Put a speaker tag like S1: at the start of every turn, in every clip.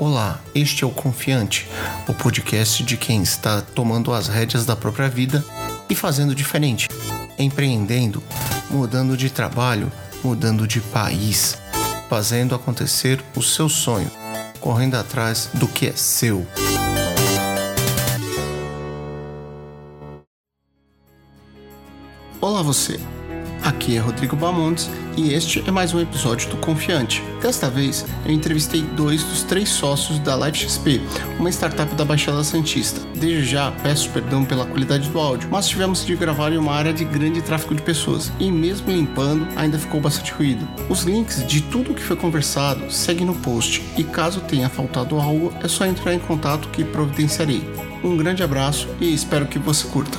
S1: Olá, este é o Confiante, o podcast de quem está tomando as rédeas da própria vida e fazendo diferente, empreendendo, mudando de trabalho, mudando de país, fazendo acontecer o seu sonho, correndo atrás do que é seu. Olá você. Aqui é Rodrigo Bamontes e este é mais um episódio do Confiante. Desta vez, eu entrevistei dois dos três sócios da LiveXP, uma startup da Baixada Santista. Desde já, peço perdão pela qualidade do áudio, mas tivemos de gravar em uma área de grande tráfego de pessoas e mesmo limpando, ainda ficou bastante ruído. Os links de tudo que foi conversado seguem no post e caso tenha faltado algo, é só entrar em contato que providenciarei. Um grande abraço e espero que você curta.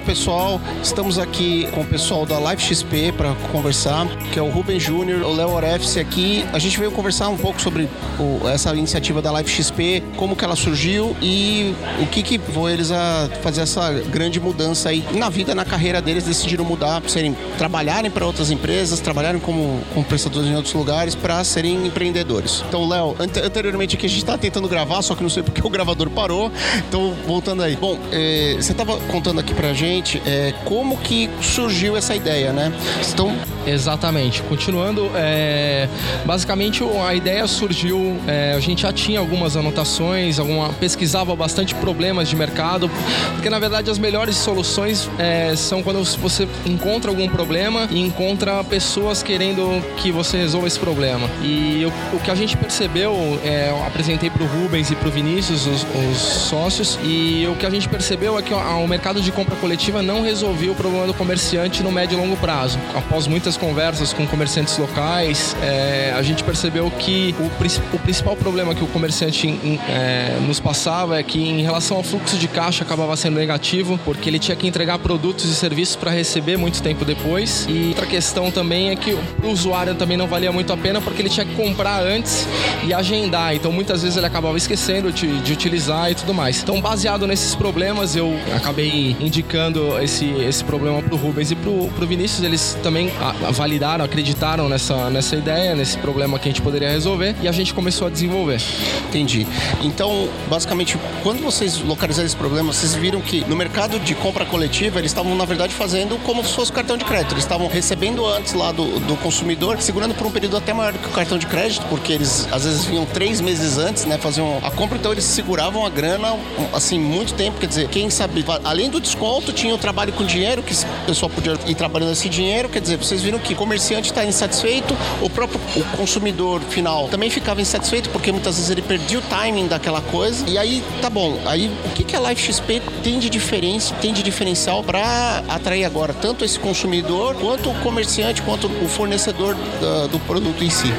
S1: Olá pessoal, estamos aqui com o pessoal da Live XP para conversar, que é o Ruben Júnior, o Léo Orefice aqui. A gente veio conversar um pouco sobre o, essa iniciativa da Live XP, como que ela surgiu e o que que levou eles a fazer essa grande mudança aí na vida, na carreira deles, decidiram mudar, serem trabalharem para outras empresas, trabalharem como, como prestadores em outros lugares para serem empreendedores. Então, Léo, anteriormente aqui a gente estava tentando gravar, só que não sei porque o gravador parou. Então, voltando aí. Bom, é, você estava contando aqui aqui pra gente é, como que surgiu essa ideia, né?
S2: Então... Exatamente. Continuando, é, basicamente a ideia surgiu, é, a gente já tinha algumas anotações, alguma, pesquisava bastante problemas de mercado, porque na verdade as melhores soluções é, são quando você encontra algum problema e encontra pessoas querendo que você resolva esse problema. E o, o que a gente percebeu, é, eu apresentei pro Rubens e pro Vinícius, os, os sócios, e o que a gente percebeu é que o mercado de compra coletiva não resolvia o problema do comerciante no médio e longo prazo. Após muitas conversas com comerciantes locais, é, a gente percebeu que o, o, principal problema que o comerciante é, nos passava é que, em relação ao fluxo de caixa, acabava sendo negativo, porque ele tinha que entregar produtos e serviços para receber muito tempo depois. E outra questão também é que o usuário também não valia muito a pena, porque ele tinha que comprar antes e agendar. Então, muitas vezes ele acabava esquecendo de, de utilizar e tudo mais. Então, baseado nesses problemas, eu acabei indicando esse, esse problema pro Rubens e pro, pro Vinícius. Eles também validaram, acreditaram nessa, nessa ideia, nesse problema que a gente poderia resolver e a gente começou a desenvolver.
S1: Entendi. Então, basicamente, quando vocês localizaram esse problema, vocês viram que no mercado de compra coletiva, eles estavam, na verdade, fazendo como se fosse cartão de crédito. Eles estavam recebendo antes lá do, do consumidor, segurando por um período até maior que o cartão de crédito, porque eles às vezes vinham três meses antes, né, faziam a compra, então eles seguravam a grana, assim, muito tempo. Quer dizer, quem sabe, além do desconto, tinha o trabalho com dinheiro, que o pessoal podia ir trabalhando esse dinheiro. Quer dizer, vocês viram que o comerciante está insatisfeito, o próprio o consumidor final também ficava insatisfeito, porque muitas vezes ele perdia o timing daquela coisa. E aí, tá bom, aí o que, que a Life XP tem de diferença, tem de diferencial para atrair agora tanto esse consumidor, quanto o comerciante, quanto o fornecedor do, do produto em si?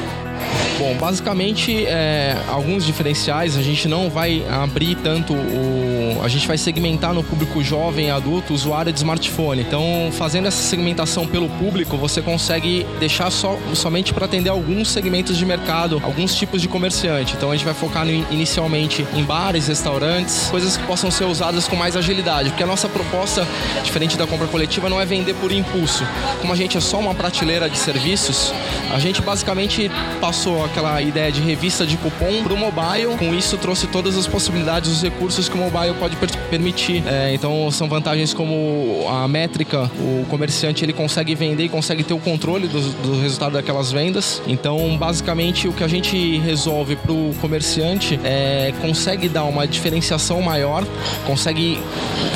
S2: Bom, basicamente, é, alguns diferenciais, a gente não vai abrir tanto o. A gente vai segmentar no público jovem, adulto, usuário de smartphone. Então, fazendo essa segmentação pelo público, você consegue deixar só, somente para atender alguns segmentos de mercado, alguns tipos de comerciante. Então, a gente vai focar no, inicialmente em bares, restaurantes, coisas que possam ser usadas com mais agilidade, porque a nossa proposta, diferente da compra coletiva, não é vender por impulso. Como a gente é só uma prateleira de serviços, a gente basicamente passou aquela ideia de revista de cupom para o mobile. Com isso, trouxe todas as possibilidades, os recursos que o mobile pode per permitir. É, então, são vantagens como a métrica, o comerciante ele consegue vender e consegue ter o controle do, do resultado daquelas vendas. Então, basicamente, o que a gente resolve para o comerciante é consegue dar uma diferenciação maior, consegue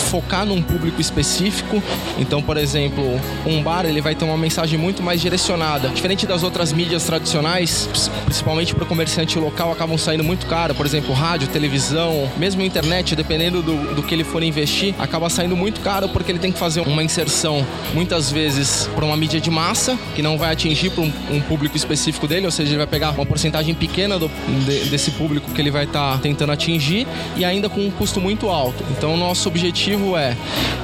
S2: focar num público específico. Então, por exemplo, um bar ele vai ter uma mensagem muito mais direcionada, diferente das outras mídias tradicionais principalmente para o comerciante local, acabam saindo muito caro. Por exemplo, rádio, televisão, mesmo internet, dependendo do, do que ele for investir, acaba saindo muito caro porque ele tem que fazer uma inserção muitas vezes para uma mídia de massa que não vai atingir para um, um, público específico dele, ou seja, ele vai pegar uma porcentagem pequena do, de, desse público que ele vai estar tá tentando atingir e ainda com um custo muito alto. Então, nosso objetivo é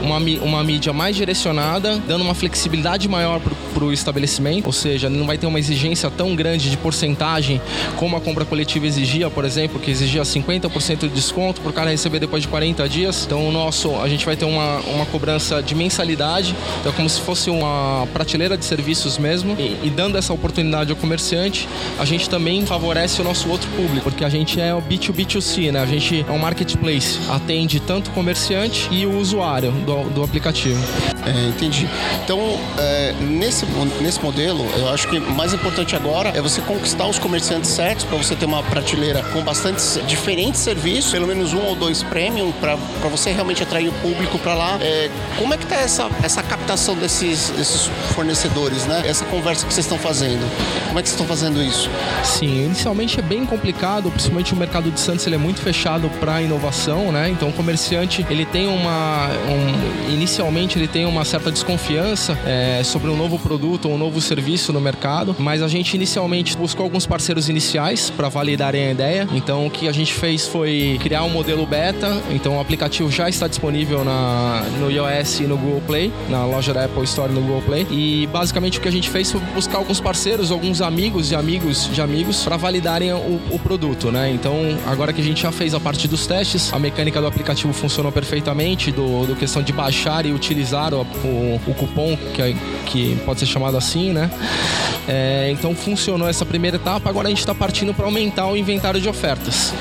S2: uma, uma mídia mais direcionada, dando uma flexibilidade maior para o estabelecimento, ou seja, não vai ter uma exigência tão grande de porcentagem porcentagem, como a compra coletiva exigia, por exemplo, que exigia 50% de desconto para o cara receber depois de 40 dias. Então, o nosso, a gente vai ter uma, uma cobrança de mensalidade, então é como se fosse uma prateleira de serviços mesmo, e, e dando essa oportunidade ao comerciante, a gente também favorece o nosso outro público, porque a gente é o B2B2C, né? A gente é um marketplace, atende tanto o comerciante e o usuário do, do aplicativo.
S1: É, entendi. Então, é, nesse, nesse modelo, eu acho que mais importante agora é você conquistar os comerciantes certos para você ter uma prateleira com bastante diferentes serviços, pelo menos um ou dois premium, para você realmente atrair o público para lá. É, como é que está essa, essa captação desses, desses fornecedores, né? Essa conversa que vocês estão fazendo. Como é que vocês estão fazendo isso?
S2: Sim, inicialmente é bem complicado, principalmente o mercado de Santos ele é muito fechado para inovação, né? Então o comerciante ele tem uma um, inicialmente ele tem uma certa desconfiança é, sobre um novo produto ou um novo serviço no mercado, mas a gente inicialmente buscou alguns parceiros iniciais para validarem a ideia. Então o que a gente fez foi criar um modelo beta. Então o aplicativo já está disponível na, no iOS e no Google Play, na loja da Apple Store no Google Play. E basicamente o que a gente fez foi buscar alguns parceiros, alguns amigos e amigos de amigos para validarem o, o produto, né? Então agora que a gente já fez a parte dos testes, a mecânica do aplicativo funcionou perfeitamente, do, do questão de baixar e utilizar o, o, o cupom que, é, que pode ser chamado assim, né? É, então funcionou essa primeira etapa, agora a gente está partindo para aumentar o inventário de ofertas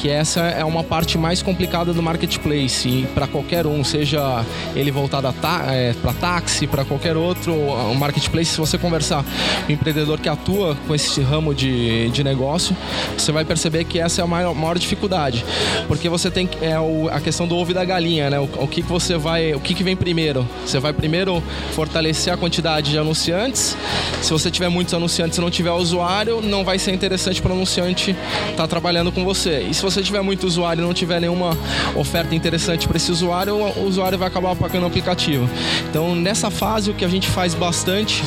S2: que essa é uma parte mais complicada do marketplace para qualquer um, seja ele voltado é, para táxi, para qualquer outro o marketplace. Se você conversar com um empreendedor que atua com esse ramo de, de negócio, você vai perceber que essa é a maior, maior dificuldade, porque você tem é o, a questão do ovo e da galinha, né? O, o que, que você vai, o que, que vem primeiro? Você vai primeiro fortalecer a quantidade de anunciantes. Se você tiver muitos anunciantes e não tiver usuário, não vai ser interessante para o anunciante estar tá trabalhando com você. E se você tiver muito usuário e não tiver nenhuma oferta interessante para esse usuário, o usuário vai acabar apagando o aplicativo. Então, nessa fase, o que a gente faz bastante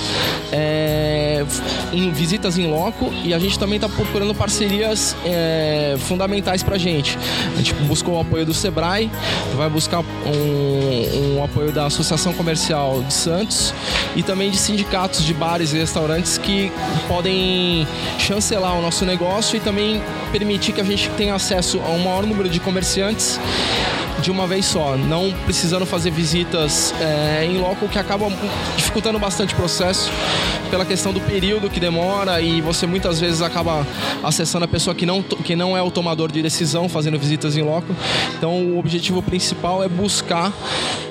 S2: é em visitas em loco e a gente também está procurando parcerias é, fundamentais para a gente. A gente buscou o apoio do Sebrae, vai buscar um, um apoio da Associação Comercial de Santos e também de sindicatos de bares e restaurantes que podem chancelar o nosso negócio e também permitir que a gente tenha acesso a um maior número de comerciantes de uma vez só, não precisando fazer visitas é, em loco, que acaba dificultando bastante o processo pela questão do período que demora e você muitas vezes acaba acessando a pessoa que não, que não é o tomador de decisão fazendo visitas em loco. Então o objetivo principal é buscar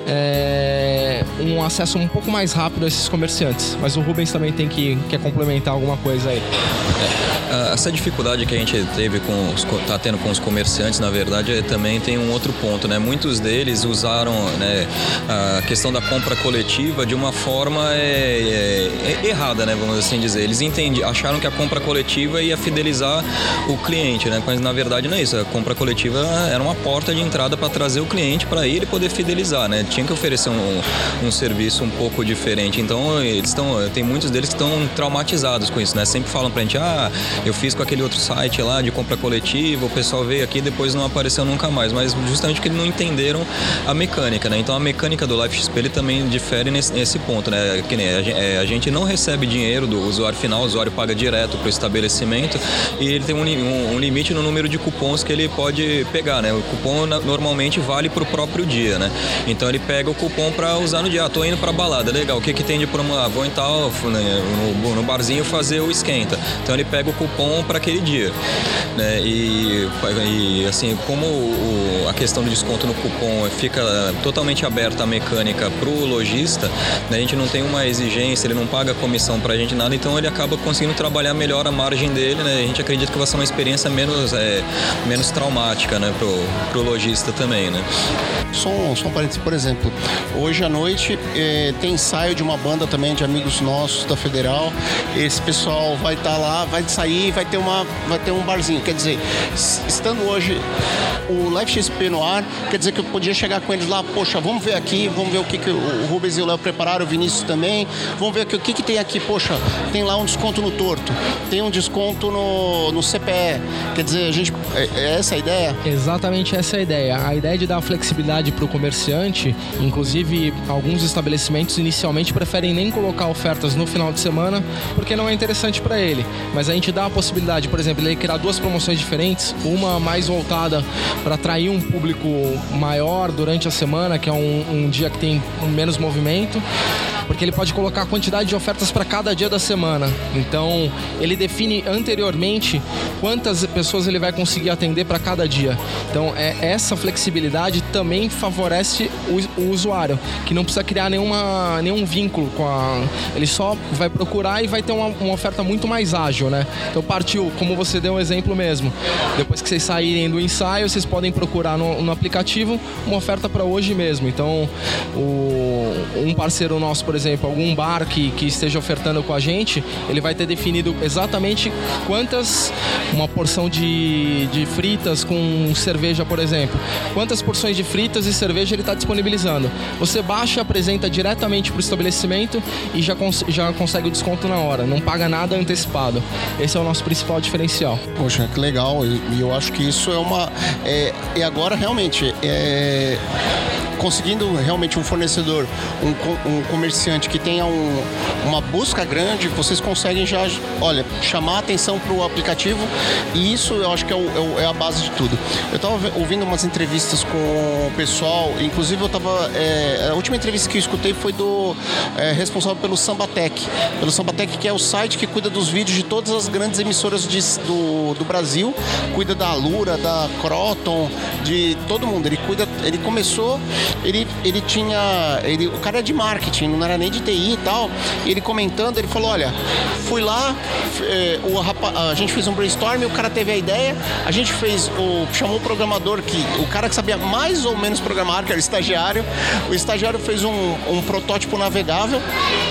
S2: é, um acesso um pouco mais rápido a esses comerciantes. Mas o Rubens também tem que quer complementar alguma coisa aí.
S3: Essa dificuldade que a gente teve com os, tá tendo com os comerciantes, na verdade, é, também tem um outro ponto, né? Muitos deles usaram né, a questão da compra coletiva de uma forma é, é, errada, né? Vamos assim dizer. Eles entendi, acharam que a compra coletiva ia fidelizar o cliente, né? Mas na verdade não é isso. A compra coletiva era uma porta de entrada para trazer o cliente para ele poder fidelizar, né? Tinha que oferecer um, um serviço um pouco diferente. Então eles estão, tem muitos deles que estão traumatizados com isso, né? Sempre falam pra gente, ah, eu fiz com aquele outro site lá de compra coletiva, o pessoal veio aqui e depois não apareceu nunca mais. Mas justamente porque não entenderam a mecânica, né? Então a mecânica do Life XP ele também difere nesse, nesse ponto, né? Que é, a, gente não recebe dinheiro do usuário final, o usuário paga direto para o estabelecimento e ele tem um, um, um, limite no número de cupons que ele pode pegar, né? O cupom normalmente vale para o próprio dia, né? Então ele pega o cupom para usar no dia. Ah, tô indo para balada, legal. O que que tem de promo? Ah, vou em tal né, no, no barzinho fazer o esquenta. Então ele pega o cupom para aquele dia, né? E, e assim como o, a questão do desconto no cupom fica totalmente aberta a mecânica para o lojista, né? a gente não tem uma exigência, ele não paga comissão para a gente nada, então ele acaba conseguindo trabalhar melhor a margem dele, né? A gente acredita que vai ser uma experiência menos, é, menos traumática, né? Pro, o lojista também, né?
S1: Só um, só um parênteses, por exemplo, hoje à noite eh, tem ensaio de uma banda também de amigos nossos da Federal. Esse pessoal vai estar tá lá, vai sair, vai ter uma, vai ter um barzinho. Quer dizer, estando hoje o Live XP no ar, quer dizer que eu podia chegar com eles lá, poxa, vamos ver aqui, vamos ver o que, que o Rubens e o Léo prepararam, o Vinícius também, vamos ver aqui, o que, que tem aqui poxa, tem lá um desconto no torto, tem um desconto no, no CPE. Quer dizer, a gente. É, é essa a ideia?
S2: Exatamente essa é a ideia. A ideia de dar flexibilidade para o comerciante, inclusive alguns estabelecimentos inicialmente preferem nem colocar ofertas no final de semana porque não é interessante para ele. Mas a gente dá a possibilidade, por exemplo, ele criar duas promoções diferentes, uma mais voltada para atrair um público maior durante a semana, que é um, um dia que tem menos movimento, porque ele pode colocar a quantidade de ofertas para cada dia da semana. Então, ele define anteriormente quantas pessoas ele vai conseguir atender para cada dia. Então, é, essa flexibilidade também favorece o, o, usuário, que não precisa criar nenhuma, nenhum vínculo com a. Ele só vai procurar e vai ter uma, uma oferta muito mais ágil, né? Então, partiu, como você deu um exemplo mesmo. Depois que vocês saírem do ensaio, vocês podem procurar no, no aplicativo uma oferta para hoje mesmo. Então, o, um parceiro nosso, por exemplo, algum bar que, que esteja ofertando com a gente, ele vai ter definido exatamente quantas, uma porção de, de fritas com cerveja, por exemplo, quantas porções de fritas e cerveja ele está disponibilizando. Você baixa apresenta diretamente para o estabelecimento e já, cons já consegue o desconto na hora, não paga nada antecipado. Esse é o nosso principal diferencial.
S1: Poxa, que legal, e eu acho que isso é uma. É, e agora realmente. É conseguindo realmente um fornecedor, um, um comerciante que tenha um, uma busca grande, vocês conseguem já, olha, chamar a atenção para o aplicativo e isso eu acho que é, o, é, é a base de tudo. Eu estava ouvindo umas entrevistas com o pessoal, inclusive eu estava. É, a última entrevista que eu escutei foi do é, responsável pelo Sambatec, pelo Sambatec, que é o site que cuida dos vídeos de todas as grandes emissoras de, do, do Brasil, cuida da Lura, da Croton, de todo mundo. Ele cuida, ele começou ele, ele tinha. Ele, o cara é de marketing, não era nem de TI e tal. E ele comentando, ele falou: olha, fui lá, é, o a gente fez um brainstorm, o cara teve a ideia, a gente fez o. chamou o programador que. O cara que sabia mais ou menos programar, que era o estagiário. O estagiário fez um, um protótipo navegável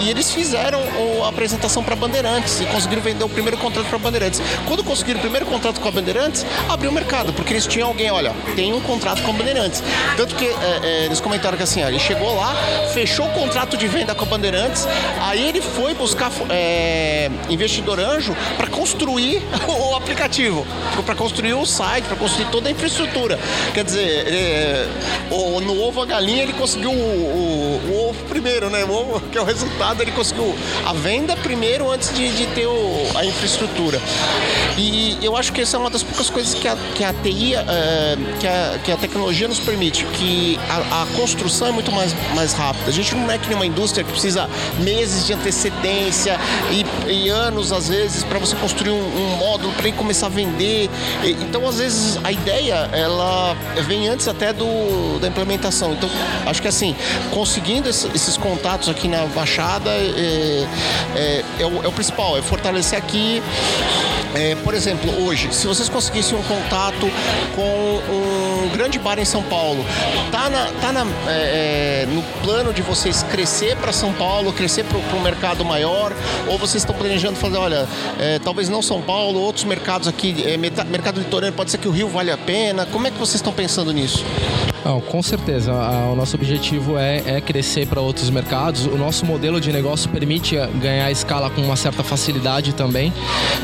S1: e eles fizeram a apresentação para Bandeirantes e conseguiram vender o primeiro contrato para Bandeirantes. Quando conseguiram o primeiro contrato com a Bandeirantes, abriu o mercado, porque eles tinham alguém, olha, tem um contrato com a Bandeirantes. Tanto que é, é, eles comentaram que assim, ó, ele chegou lá, fechou o contrato de venda com a Bandeirantes, aí ele foi buscar é, investidor anjo para construir o aplicativo, para construir o site, para construir toda a infraestrutura. Quer dizer, é, o, no ovo a galinha ele conseguiu o, o, o, ovo primeiro, né? O ovo, que é o resultado, ele conseguiu a venda primeiro antes de, de ter o, a infraestrutura. E eu acho que essa é uma das poucas coisas que a, que a TI, é, que, a, que a tecnologia nos permite, que a, a construção é muito mais, mais rápida. A gente não é que nem uma indústria que precisa meses de antecedência e, e anos, às vezes, para você construir um, um módulo para começar a vender. E, então, às vezes, a ideia ela vem antes até do, da implementação. Então, acho que assim, conseguindo esses contatos aqui na Baixada é, é, é, o, é o principal, é fortalecer aqui. É, por exemplo, hoje, se vocês conseguissem um contato com um grande bar em São Paulo, tá, na, tá na, é, é no plano de vocês crescer para São Paulo, crescer para um mercado maior, ou vocês estão planejando fazer, olha, é, talvez não São Paulo, outros mercados aqui, é, mercado litorâneo, pode ser que o Rio vale a pena. Como é que vocês estão pensando nisso?
S2: Não, com certeza. O nosso objetivo é, é crescer para outros mercados. O nosso modelo de negócio permite ganhar escala com uma certa facilidade também,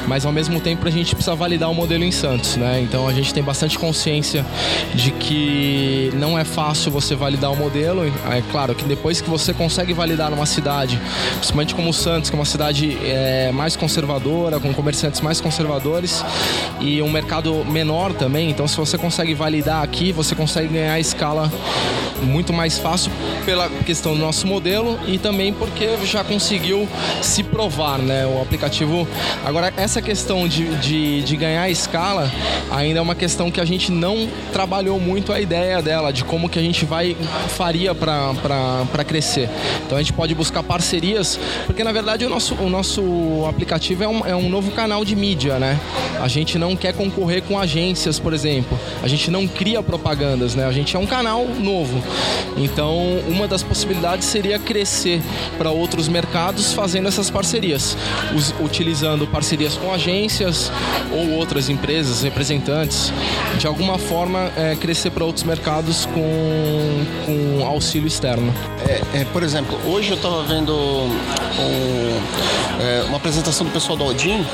S2: mas ao mesmo tempo a gente precisa validar o modelo em Santos, né? Então a gente tem bastante consciência de que não é fácil você validar o modelo. É claro que depois que você consegue validar numa cidade, principalmente como Santos, que é uma cidade é, mais conservadora, com comerciantes mais conservadores e um mercado menor também. Então se você consegue validar aqui, você consegue ganhar escala muito mais fácil pela questão do nosso modelo e também porque já conseguiu se provar, né? O aplicativo. Agora, essa questão de, de, de ganhar escala ainda é uma questão que a gente não trabalhou muito a ideia dela, de como que a gente vai faria para crescer. Então a gente pode buscar parcerias, porque na verdade o nosso, o nosso aplicativo é um, é um novo canal de mídia, né? A gente não quer concorrer com agências, por exemplo. A gente não cria propagandas, né? A gente é um canal novo. Então, uma das possibilidades seria crescer para outros mercados fazendo essas parcerias, us, utilizando parcerias com agências ou outras empresas, representantes, de alguma forma é, crescer para outros mercados com, com auxílio externo.
S1: É, é, por exemplo, hoje eu estava vendo um, é, uma apresentação do pessoal do Odin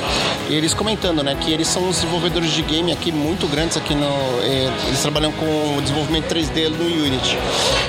S1: e eles comentando né, que eles são os desenvolvedores de game aqui muito grandes aqui no. É, eles trabalham com desenvolvimento 3D no Unity.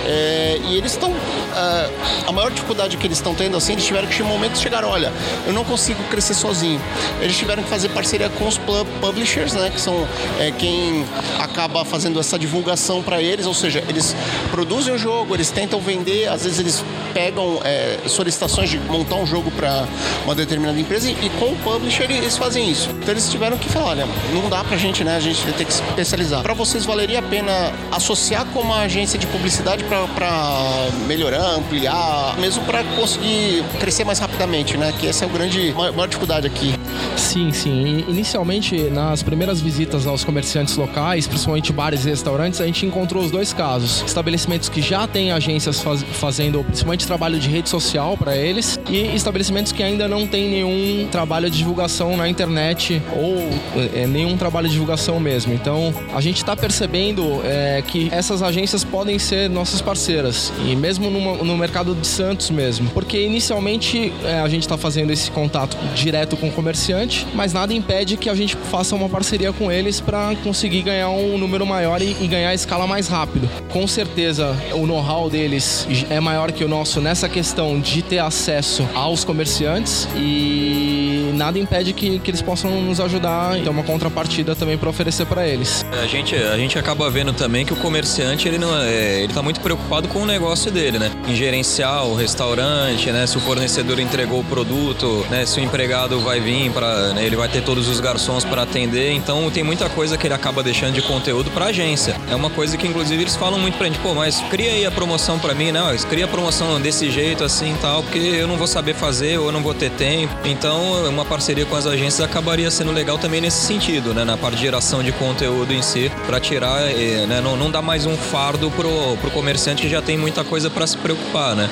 S1: É, e eles estão. É, a maior dificuldade que eles estão tendo, assim, eles tiveram que chegar um momento de chegar, olha, eu não consigo crescer sozinho. Eles tiveram que fazer parceria com os publishers, né? Que são é, quem acaba fazendo essa divulgação para eles, ou seja, eles produzem o jogo, eles tentam vender, às vezes eles pegam é, solicitações de montar um jogo para uma determinada empresa e, com o publisher eles fazem isso. Então eles tiveram que falar, olha, não dá pra gente, né? A gente vai ter que se especializar. Para vocês valeria a pena associar com uma agência de publicidade para melhorar, ampliar, mesmo para conseguir crescer mais rapidamente, né? Que essa é o grande maior dificuldade aqui.
S2: Sim, sim. Inicialmente, nas primeiras visitas aos comerciantes locais, principalmente bares e restaurantes, a gente encontrou os dois casos. Estabelecimentos que já têm agências faz, fazendo principalmente trabalho de rede social para eles e estabelecimentos que ainda não têm nenhum trabalho de divulgação na internet ou é, nenhum trabalho de divulgação mesmo. Então, a gente está percebendo é, que essas agências podem ser nossas parceiras e mesmo numa, no mercado de Santos mesmo, porque inicialmente é, a gente está fazendo esse contato direto com o comerciante, mas nada impede que a gente faça uma parceria com eles para conseguir ganhar um número maior e, e ganhar a escala mais rápido. Com certeza, o know-how deles é maior que o nosso nessa questão de ter acesso aos comerciantes e nada impede que, que eles possam nos ajudar e ter uma contrapartida também para oferecer para eles.
S3: A gente, a gente acaba vendo também que o comerciante ele não é, ele tá muito preocupado com o negócio dele, né? Em gerenciar o restaurante, né? Se o fornecedor entregou o produto, né? Se o empregado vai vir para, né? ele vai ter todos os garçons para atender, então tem muita coisa que ele acaba deixando de conteúdo para agência. É uma coisa que inclusive eles falam muito pra gente, pô, mas cria aí a promoção para mim, não, cria a promoção desse jeito assim, tal, porque eu não vou saber fazer ou eu não vou ter tempo. Então, uma parceria com as agências acabaria sendo legal também nesse sentido, né? Na parte de geração de conteúdo em si, para tirar, eh, né? Não, não dar mais um fardo pro, pro comerciante que já tem muita coisa para se preocupar, né?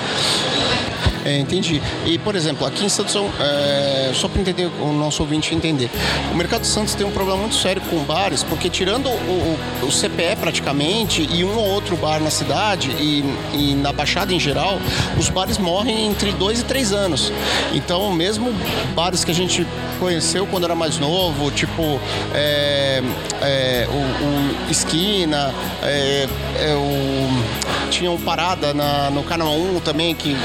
S1: É, entendi. E, por exemplo, aqui em Santos, é, só para entender o nosso ouvinte entender, o mercado de Santos tem um problema muito sério com bares, porque tirando o, o, o CPE praticamente e um ou outro bar na cidade e, e, na Baixada em geral, os bares morrem entre dois e três anos. Então, mesmo bares que a gente conheceu quando era mais novo, tipo é, é, o, o, Esquina, é, é tinha um Parada na, no Canal 1 também que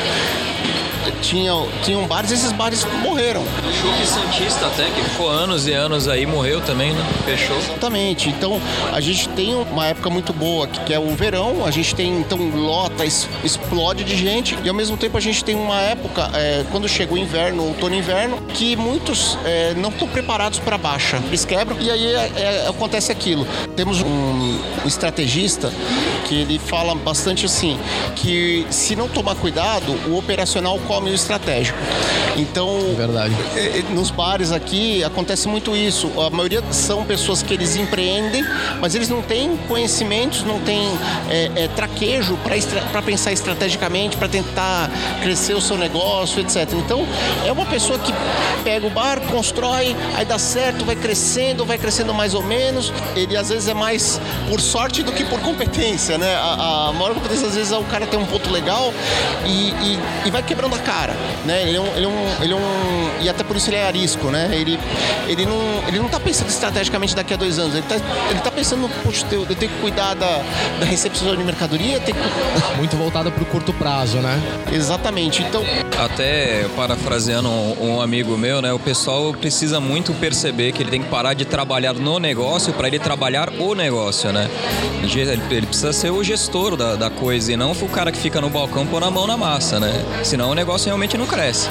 S1: tinham, tinham bares, esses bares morreram.
S3: O Chuque Santista até, que ficou anos e anos aí, morreu também, né? Fechou.
S1: Exatamente. Então, a gente tem uma época muito boa, que é o verão, a gente tem, então, lota, explode de gente, e ao mesmo tempo a gente tem uma época, é, quando chega o inverno, outono e inverno, que muitos é, não estão preparados para baixa. Eles quebram, e aí é, é, acontece aquilo. Temos um estrategista que ele fala bastante assim, que se não tomar cuidado, o operacional come o estratégico. Então,
S2: Verdade.
S1: É, é, nos bares aqui acontece muito isso. A maioria são pessoas que eles empreendem, mas eles não têm conhecimentos, não têm é, é, traquejo para pensar estrategicamente, para tentar crescer o seu negócio, etc. Então, é uma pessoa que pega o bar, constrói, aí dá certo, vai crescendo, vai crescendo mais ou menos. Ele às vezes é mais por sorte do que por competência, né? A, a maior competência às vezes é o cara ter um ponto legal e, e, e vai quebrando a cara, né? Ele é um, ele é um, ele é um e até por isso ele é arisco, né? Ele, ele não, ele não tá pensando estrategicamente daqui a dois anos. Ele tá, ele tá pensando, puxa, eu, eu tenho que cuidar da, da recepção de mercadoria, tem que...
S2: muito voltada para o curto prazo, né?
S1: Exatamente. Então,
S3: até parafraseando um, um amigo meu, né? O pessoal precisa muito perceber que ele tem que parar de trabalhar no negócio para ele trabalhar o negócio, né? Ele precisa ser o gestor da, da coisa e não o cara que fica no balcão pôr a mão na massa, né? Senão o negócio realmente não cresce.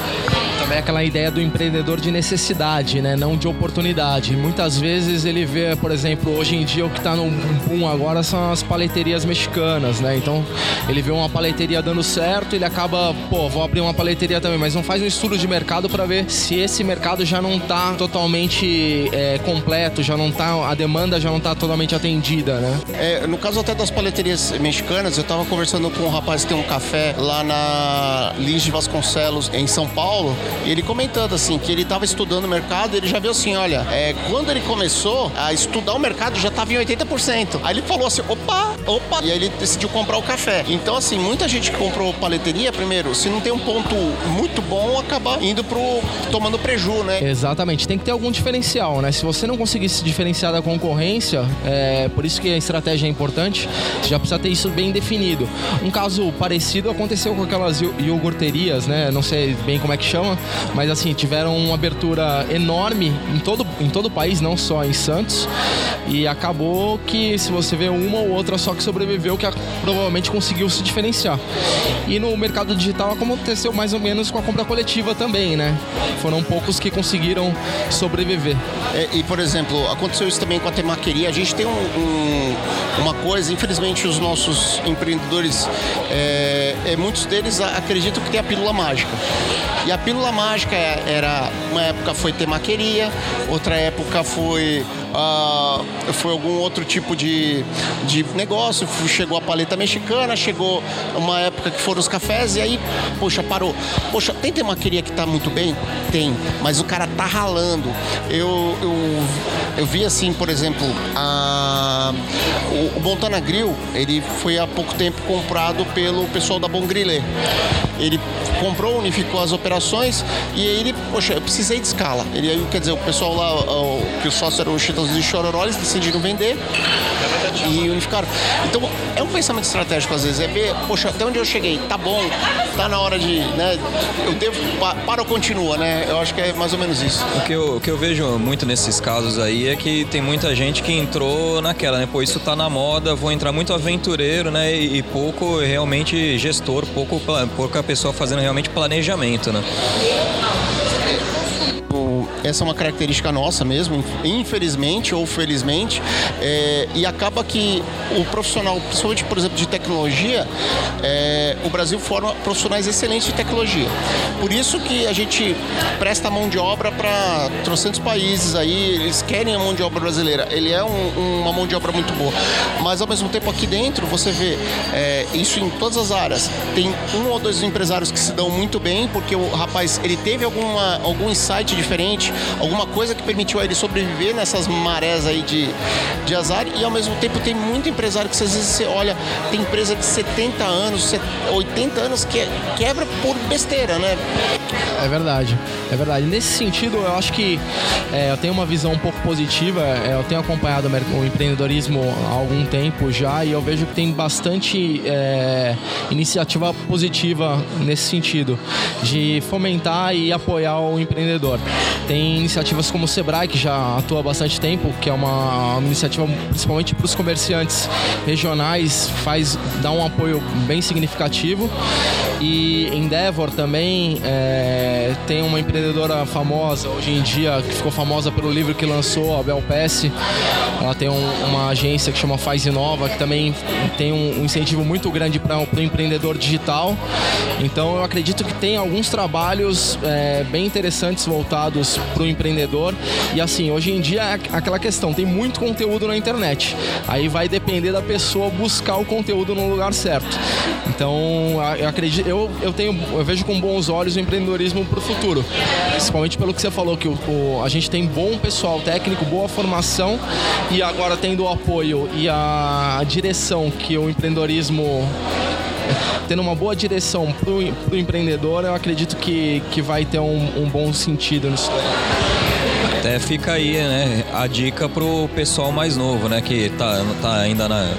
S2: É aquela ideia do empreendedor de necessidade, né? Não de oportunidade. Muitas vezes ele vê, por exemplo, hoje em dia o que está no boom agora são as paleterias mexicanas, né? Então ele vê uma paleteria dando certo, ele acaba, pô, vou abrir uma paleteria também, mas não faz um estudo de mercado para ver se esse mercado já não está totalmente é, completo, já não tá, a demanda já não está totalmente atendida, né?
S1: É, no caso até das paleterias mexicanas, eu estava conversando com um rapaz que tem um café lá na Lins de Vasconcelos, em São Paulo, ele comentando assim que ele estava estudando o mercado, ele já viu assim, olha, é, quando ele começou a estudar o mercado já estava em 80%. Aí ele falou assim, opa, opa, e aí ele decidiu comprar o café. Então assim, muita gente que comprou paleteria, primeiro, se não tem um ponto muito bom, acaba indo pro tomando preju, né?
S2: Exatamente, tem que ter algum diferencial, né? Se você não conseguir se diferenciar da concorrência, é por isso que a estratégia é importante, você já precisa ter isso bem definido. Um caso parecido aconteceu com aquelas iogurterias, né? Não sei bem como é que chama, mas assim, tiveram uma abertura enorme em todo, em todo o país, não só em Santos. E acabou que se você vê uma ou outra só que sobreviveu, que provavelmente conseguiu se diferenciar. E no mercado digital aconteceu mais ou menos com a compra coletiva também, né? Foram poucos que conseguiram sobreviver.
S1: É, e, por exemplo, aconteceu isso também com a temaqueria. A gente tem um, um, uma coisa, infelizmente, os nossos empreendedores, é, é, muitos deles acreditam que tem a pílula mágica. E a pílula mágica era, uma época foi temaqueria, outra época foi uh, foi algum outro tipo de, de negócio. Chegou a paleta mexicana, chegou uma época que foram os cafés e aí, poxa, parou. Poxa, tem temaqueria que tá muito bem? Tem, mas o cara tá ralando. Eu, eu, eu vi assim, por exemplo, a, o, Montana Grill, ele foi há pouco tempo comprado pelo pessoal da Bon Grillet. Ele comprou, unificou as operações e aí ele, poxa, eu precisei de escala. Ele, quer dizer, o pessoal lá, o, que o sócio era o Cheetos de Chororó, eles decidiram vender e unificaram. Então, é um pensamento estratégico às vezes, é ver, poxa, até onde eu cheguei, tá bom, tá na hora de, né, eu devo, para ou continua, né? Eu acho que é mais ou menos isso.
S3: O que eu, o que eu vejo muito nesses casos aí é que tem muita gente que entrou naquela, né? Pô, isso tá na moda, vou entrar muito aventureiro, né? E, e pouco realmente gestor, pouco, pouca pessoa fazendo realmente planejamento, né?
S1: Essa é uma característica nossa mesmo, infelizmente ou felizmente, é, e acaba que o profissional, principalmente, por exemplo, de tecnologia, é, o Brasil forma profissionais excelentes de tecnologia. Por isso que a gente presta mão de obra para trocentos países aí, eles querem a mão de obra brasileira. Ele é um, uma mão de obra muito boa. Mas ao mesmo tempo aqui dentro você vê é, isso em todas as áreas. Tem um ou dois empresários que se dão muito bem, porque o rapaz ele teve alguma, algum insight diferente, alguma coisa que permitiu a ele sobreviver nessas marés aí de, de azar e ao mesmo tempo tem muito empresário que às vezes você olha, tem empresa de 70 anos, 80 anos que quebra por besteira, né?
S2: É verdade, é verdade. Nesse sentido, eu acho que é, eu tenho uma visão um pouco positiva. É, eu tenho acompanhado o empreendedorismo há algum tempo já e eu vejo que tem bastante é, iniciativa positiva nesse sentido, de fomentar e apoiar o empreendedor. Tem iniciativas como o Sebrae, que já atua há bastante tempo, que é uma, uma iniciativa principalmente para os comerciantes regionais, faz dá um apoio bem significativo. E Endeavor também é, tem uma empreendedora famosa hoje em dia, que ficou famosa pelo livro que lançou, a Bel Pesce. Ela tem um, uma agência que chama Faz Inova, que também tem um, um incentivo muito grande para o empreendedor digital. Então eu acredito que tem alguns trabalhos é, bem interessantes voltados para o empreendedor. E assim, hoje em dia é aquela questão, tem muito conteúdo na internet. Aí vai depender da pessoa buscar o conteúdo no lugar certo. Então eu acredito eu, eu, tenho, eu vejo com bons olhos o empreendedorismo para o futuro. Principalmente pelo que você falou, que o, o, a gente tem bom pessoal técnico, boa formação e agora tendo o apoio e a direção que o empreendedorismo tendo uma boa direção para o empreendedor, eu acredito que, que vai ter um, um bom sentido nisso.
S3: Até fica aí, né, a dica pro pessoal mais novo, né, que tá, tá ainda na,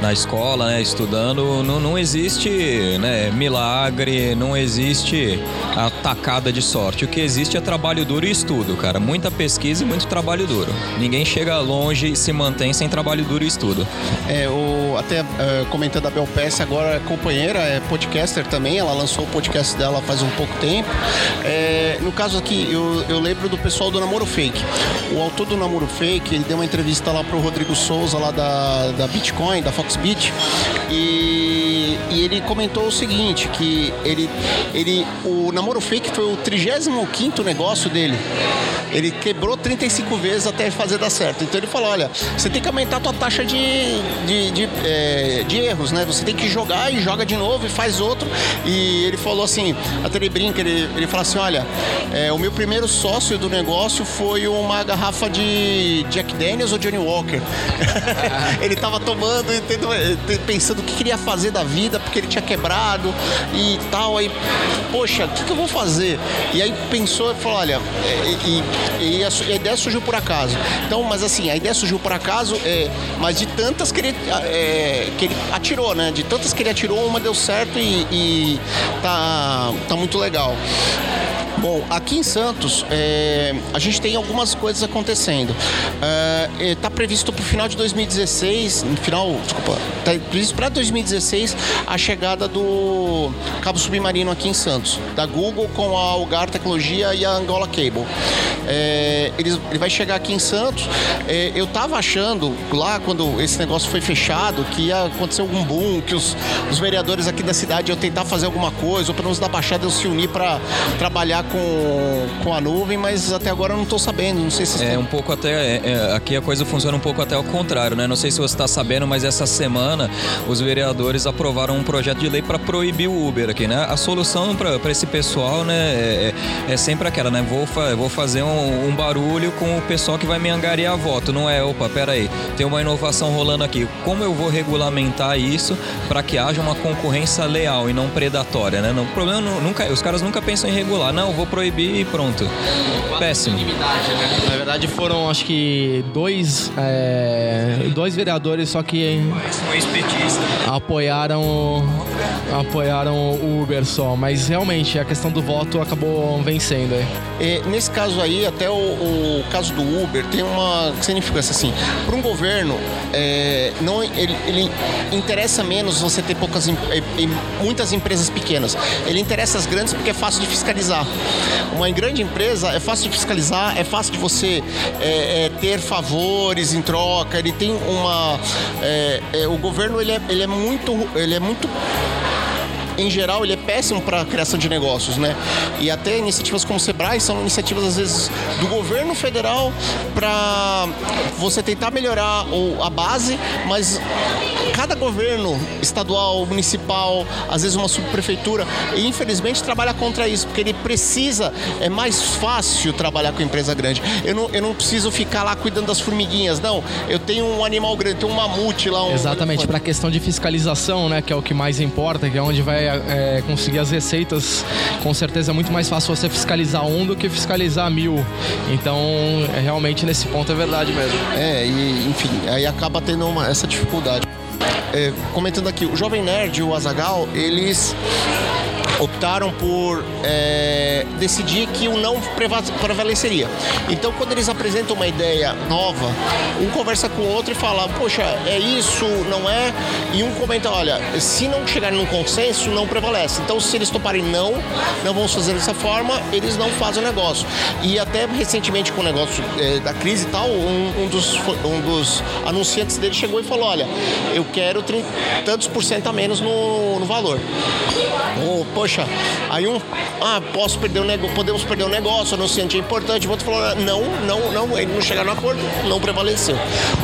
S3: na escola, né, estudando. Não, não existe, né, milagre, não existe atacada de sorte. O que existe é trabalho duro e estudo, cara. Muita pesquisa e muito trabalho duro. Ninguém chega longe e se mantém sem trabalho duro e estudo.
S1: É, o, até uh, comentando a Bel Pesce, agora é companheira, é podcaster também, ela lançou o podcast dela faz um pouco tempo. É, no caso aqui, eu, eu lembro do pessoal do Namoro Fake. O autor do Namoro Fake, ele deu uma entrevista lá pro Rodrigo Souza, lá da, da Bitcoin, da Foxbit, e, e ele comentou o seguinte, que ele, ele, o Namoro Fake foi o 35 negócio dele. Ele quebrou 35 vezes até fazer dar certo. Então ele falou, olha, você tem que aumentar a tua taxa de, de, de, é, de erros, né? Você tem que jogar e joga de novo e faz outro. E ele falou assim, até ele brinca, ele, ele fala assim, olha, é, o meu primeiro sócio do negócio foi uma garrafa de Jack Daniels ou Johnny Walker. ele tava tomando e tendo, pensando o que queria fazer da vida, porque ele tinha quebrado e tal. Aí, poxa, o que, que eu vou fazer? E aí pensou e falou, olha, e, e, e, a, a, ideia surgiu por acaso. Então, mas assim, a ideia surgiu por acaso, é, mas de tantas que ele, é, que ele atirou, né? De tantas que ele atirou, uma deu certo e, e tá, tá muito legal. Bom, aqui em Santos, é, a gente tem algumas coisas acontecendo. Está é, previsto para o final de 2016, no final, desculpa, está previsto para 2016 a chegada do cabo submarino aqui em Santos, da Google com a Algar Tecnologia e a Angola Cable. É, ele, ele, vai chegar aqui em Santos. É, eu estava achando lá quando esse negócio foi fechado que ia acontecer algum boom, que os, os vereadores aqui da cidade iam tentar fazer alguma coisa, ou pelo menos da Baixada iam se unir para trabalhar com com, a nuvem, mas até agora eu não estou sabendo. Não sei se
S3: é um pouco até é, é, aqui a coisa funciona um pouco até ao contrário, né? Não sei se você está sabendo, mas essa semana os vereadores aprovaram um projeto de lei para proibir o Uber aqui, né? A solução para esse pessoal, né, é, é, é, sempre aquela, né? Vou, fa vou fazer um, um, barulho com o pessoal que vai me angariar voto. Não é, opa, pera aí, tem uma inovação rolando aqui. Como eu vou regulamentar isso para que haja uma concorrência leal e não predatória, né? o problema nunca, os caras nunca pensam em regular. Não, vou proibir e pronto. Péssimo.
S2: Na verdade foram acho que dois, é, dois vereadores só que apoiaram apoiaram o Uber só, mas realmente a questão do voto acabou vencendo.
S1: E, nesse caso aí, até o, o, caso do Uber tem uma significância assim. Para um governo, é, não, ele, ele, interessa menos você ter poucas, muitas empresas pequenas. Ele interessa as grandes porque é fácil de fiscalizar. Uma grande empresa é fácil de fiscalizar, é fácil de você é, é, ter favores em troca. Ele tem uma, é, é, o governo ele é, ele é muito, ele é muito em geral, ele é péssimo para a criação de negócios, né? E até iniciativas como o Sebrae são iniciativas, às vezes, do governo federal para você tentar melhorar a base, mas cada governo estadual, municipal, às vezes uma subprefeitura, infelizmente trabalha contra isso, porque ele precisa, é mais fácil trabalhar com empresa grande. Eu não, eu não preciso ficar lá cuidando das formiguinhas, não. Eu tenho um animal grande, tenho um mamute lá. Um...
S2: Exatamente, para a questão de fiscalização, né, que é o que mais importa, que é onde vai é, conseguir as receitas, com certeza é muito mais fácil você fiscalizar um do que fiscalizar mil. Então, é, realmente nesse ponto é verdade mesmo.
S1: É, e enfim, aí acaba tendo uma, essa dificuldade. É, comentando aqui, o Jovem Nerd e o Azagal, eles optaram por é, decidir que o não prevaleceria. Então, quando eles apresentam uma ideia nova, um conversa com o outro e fala: Poxa, é isso, não é? E um comenta: Olha, se não chegarem num consenso, não prevalece. Então, se eles toparem não, não vamos fazer dessa forma, eles não fazem o negócio. E até recentemente, com o negócio é, da crise e tal, um, um, dos, um dos anunciantes dele chegou e falou: Olha, eu quero 30, tantos por cento a menos no, no valor. Oh, poxa, aí um, ah, posso perder o negócio, podemos perder o negócio, anunciante é importante, o outro falou, não, não, não, ele não chegaram no acordo, não prevaleceu.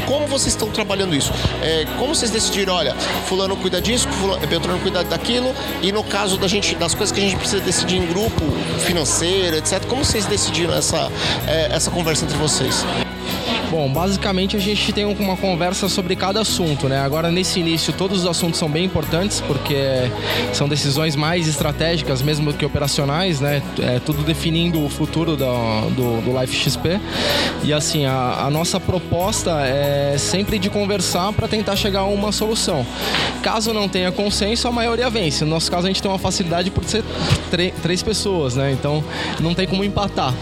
S1: Como vocês estão trabalhando isso? É, como vocês decidiram, olha, fulano cuida disso, fulano, Beltrano cuida daquilo, e no caso da gente, das coisas que a gente precisa decidir em grupo, financeiro, etc., como vocês decidiram essa, é, essa conversa entre vocês?
S2: Bom, basicamente a gente tem uma conversa sobre cada assunto, né? Agora nesse início todos os assuntos são bem importantes porque são decisões mais estratégicas mesmo que operacionais, né? É tudo definindo o futuro do, do, do Life XP. E assim, a, a nossa proposta é sempre de conversar para tentar chegar a uma solução. Caso não tenha consenso, a maioria vence. No nosso caso, a gente tem uma facilidade por ser três pessoas, né? Então não tem como empatar.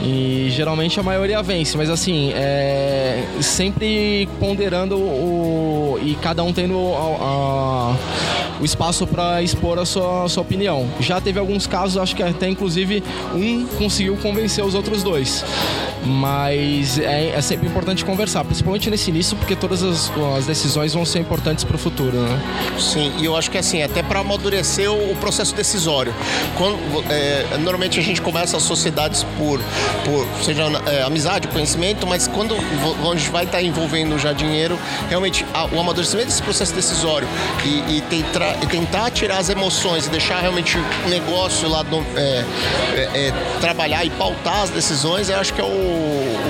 S2: E geralmente a maioria vence, mas assim, é sempre ponderando o. e cada um tendo a, a, o espaço para expor a sua, a sua opinião. Já teve alguns casos, acho que até inclusive um conseguiu convencer os outros dois. Mas é, é sempre importante conversar, principalmente nesse início, porque todas as, as decisões vão ser importantes para o futuro, né?
S1: Sim, e eu acho que assim, até para amadurecer o, o, processo decisório. Quando, é, normalmente a gente começa as sociedades por, por seja é, amizade, conhecimento, mas quando gente vai estar tá envolvendo já dinheiro, realmente o amadurecimento desse processo decisório. E, e, tentar, e, tentar, tirar as emoções e deixar realmente o negócio lá do, é, é, é, trabalhar e pautar as decisões, eu acho que é o,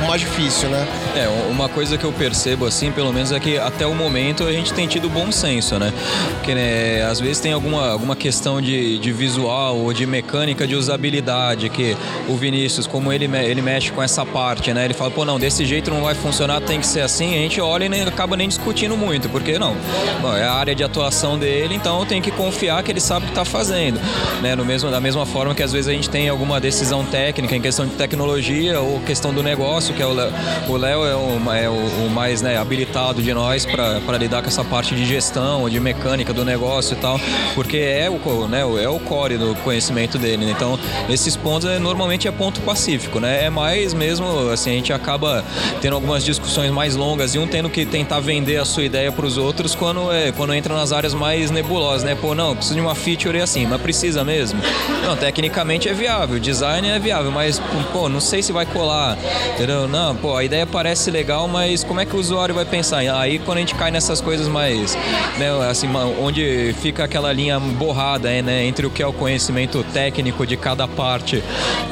S1: mais difícil, né?
S3: É, uma coisa que eu percebo, assim, pelo menos, é que até o momento a gente tem tido bom senso, né? Porque, né, às vezes tem alguma, alguma questão de, de visual ou de mecânica de usabilidade que o Vinícius, como ele, ele mexe com essa parte, né? Ele fala, pô, não, desse jeito não vai funcionar, tem que ser assim. A gente olha e nem, acaba nem discutindo muito, porque não, bom, é a área de atuação dele, então tem que confiar que ele sabe o que está fazendo, né? No mesmo, da mesma forma que às vezes a gente tem alguma decisão técnica em questão de tecnologia ou questão do negócio, que é o Léo. Léo é, o, é o mais né, habilitado de nós para lidar com essa parte de gestão, de mecânica do negócio e tal, porque é o, né, é o core do conhecimento dele. Né? Então, esses pontos é, normalmente é ponto pacífico, né? É mais mesmo, assim, a gente acaba tendo algumas discussões mais longas e um tendo que tentar vender a sua ideia para os outros quando, é, quando entra nas áreas mais nebulosas, né? Pô, não, preciso de uma feature assim, mas precisa mesmo? Não, tecnicamente é viável, design é viável, mas, pô, não sei se vai colar. Entendeu? Não, pô, a ideia parece legal, mas como é que o usuário vai pensar? Aí quando a gente cai nessas coisas mais, né, assim, onde fica aquela linha borrada, né, entre o que é o conhecimento técnico de cada parte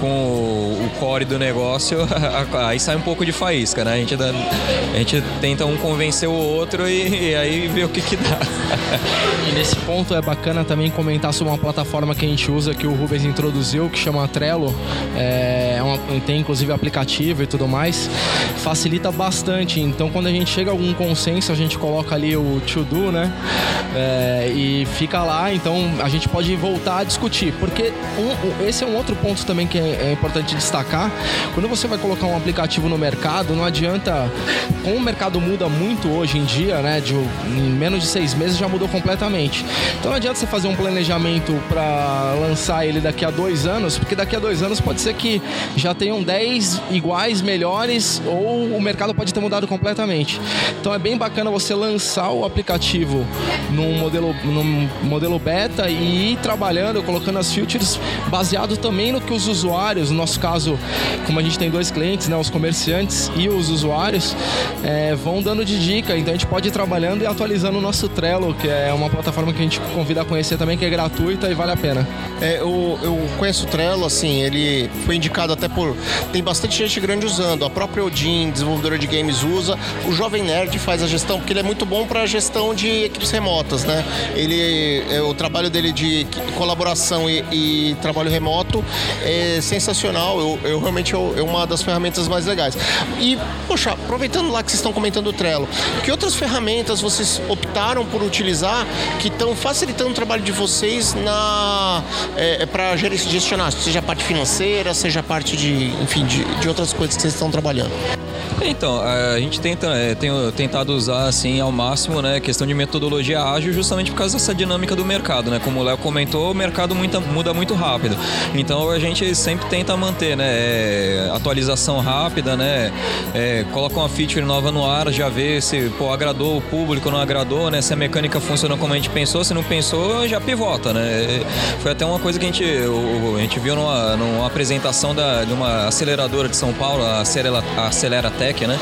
S3: com o core do negócio, aí sai um pouco de faísca, né? A gente, dá, a gente tenta um convencer o outro e, e aí vê o que que dá.
S2: E nesse ponto é bacana também comentar sobre uma plataforma que a gente usa que o Rubens introduziu, que chama Trello. É, tem inclusive aplicativo e tudo mais, facilita bastante. Então, quando a gente chega a algum consenso, a gente coloca ali o to do, né? É, e fica lá, então a gente pode voltar a discutir. Porque um, esse é um outro ponto também que é, é, importante destacar. Quando você vai colocar um aplicativo no mercado, não adianta. Como o mercado muda muito hoje em dia, né? De, em menos de seis meses já mudou completamente. Então não adianta você fazer um planejamento para lançar ele daqui a dois anos, porque daqui a dois anos pode ser que já tenham 10 iguais melhores ou o mercado pode ter mudado completamente. Então é bem bacana você lançar o aplicativo num modelo, num modelo beta e ir trabalhando, colocando as features baseado também no que os usuários, no nosso caso, como a gente tem dois clientes, né, os comerciantes e os usuários, é, vão dando de dica. Então a gente pode ir trabalhando e atualizando o nosso Trello, que é uma plataforma que a gente convida a conhecer também, que é gratuita e vale a pena.
S1: É, eu, eu conheço o Trello, assim, ele foi indicado até por. Tem bastante gente grande usando. A própria Odin, desenvolvedora de games, usa. O Jovem Nerd faz a gestão, porque ele é muito bom para gestão de equipes remotas, né? Ele, é, o trabalho dele de colaboração e, e trabalho remoto é sensacional. Eu, eu realmente é uma das ferramentas mais legais. E, poxa, aproveitando lá que vocês estão comentando o Trello, que outras ferramentas vocês optaram por utilizar que estão facilitando o trabalho de vocês na é, é para gestionar, seja a parte financeira, seja a parte de, enfim, de, de outras coisas que vocês estão trabalhando?
S3: Então, a gente tenta, é, tem tentado usar assim ao máximo, né, questão de metodologia ágil, justamente por causa dessa dinâmica do mercado, né? Como o Léo comentou, o mercado muita, muda muito rápido. Então a gente sempre tenta manter, né, é, atualização rápida, né? É, coloca uma feature nova no ar, já vê se pô, agradou o público, não agradou, né? Se a mecânica funciona como a gente pensou, se não pensou, já pivota, né? Foi até uma coisa que a gente, a gente viu numa, numa apresentação da, de uma aceleradora de São Paulo, a Acelera, a Acelera Tech, né?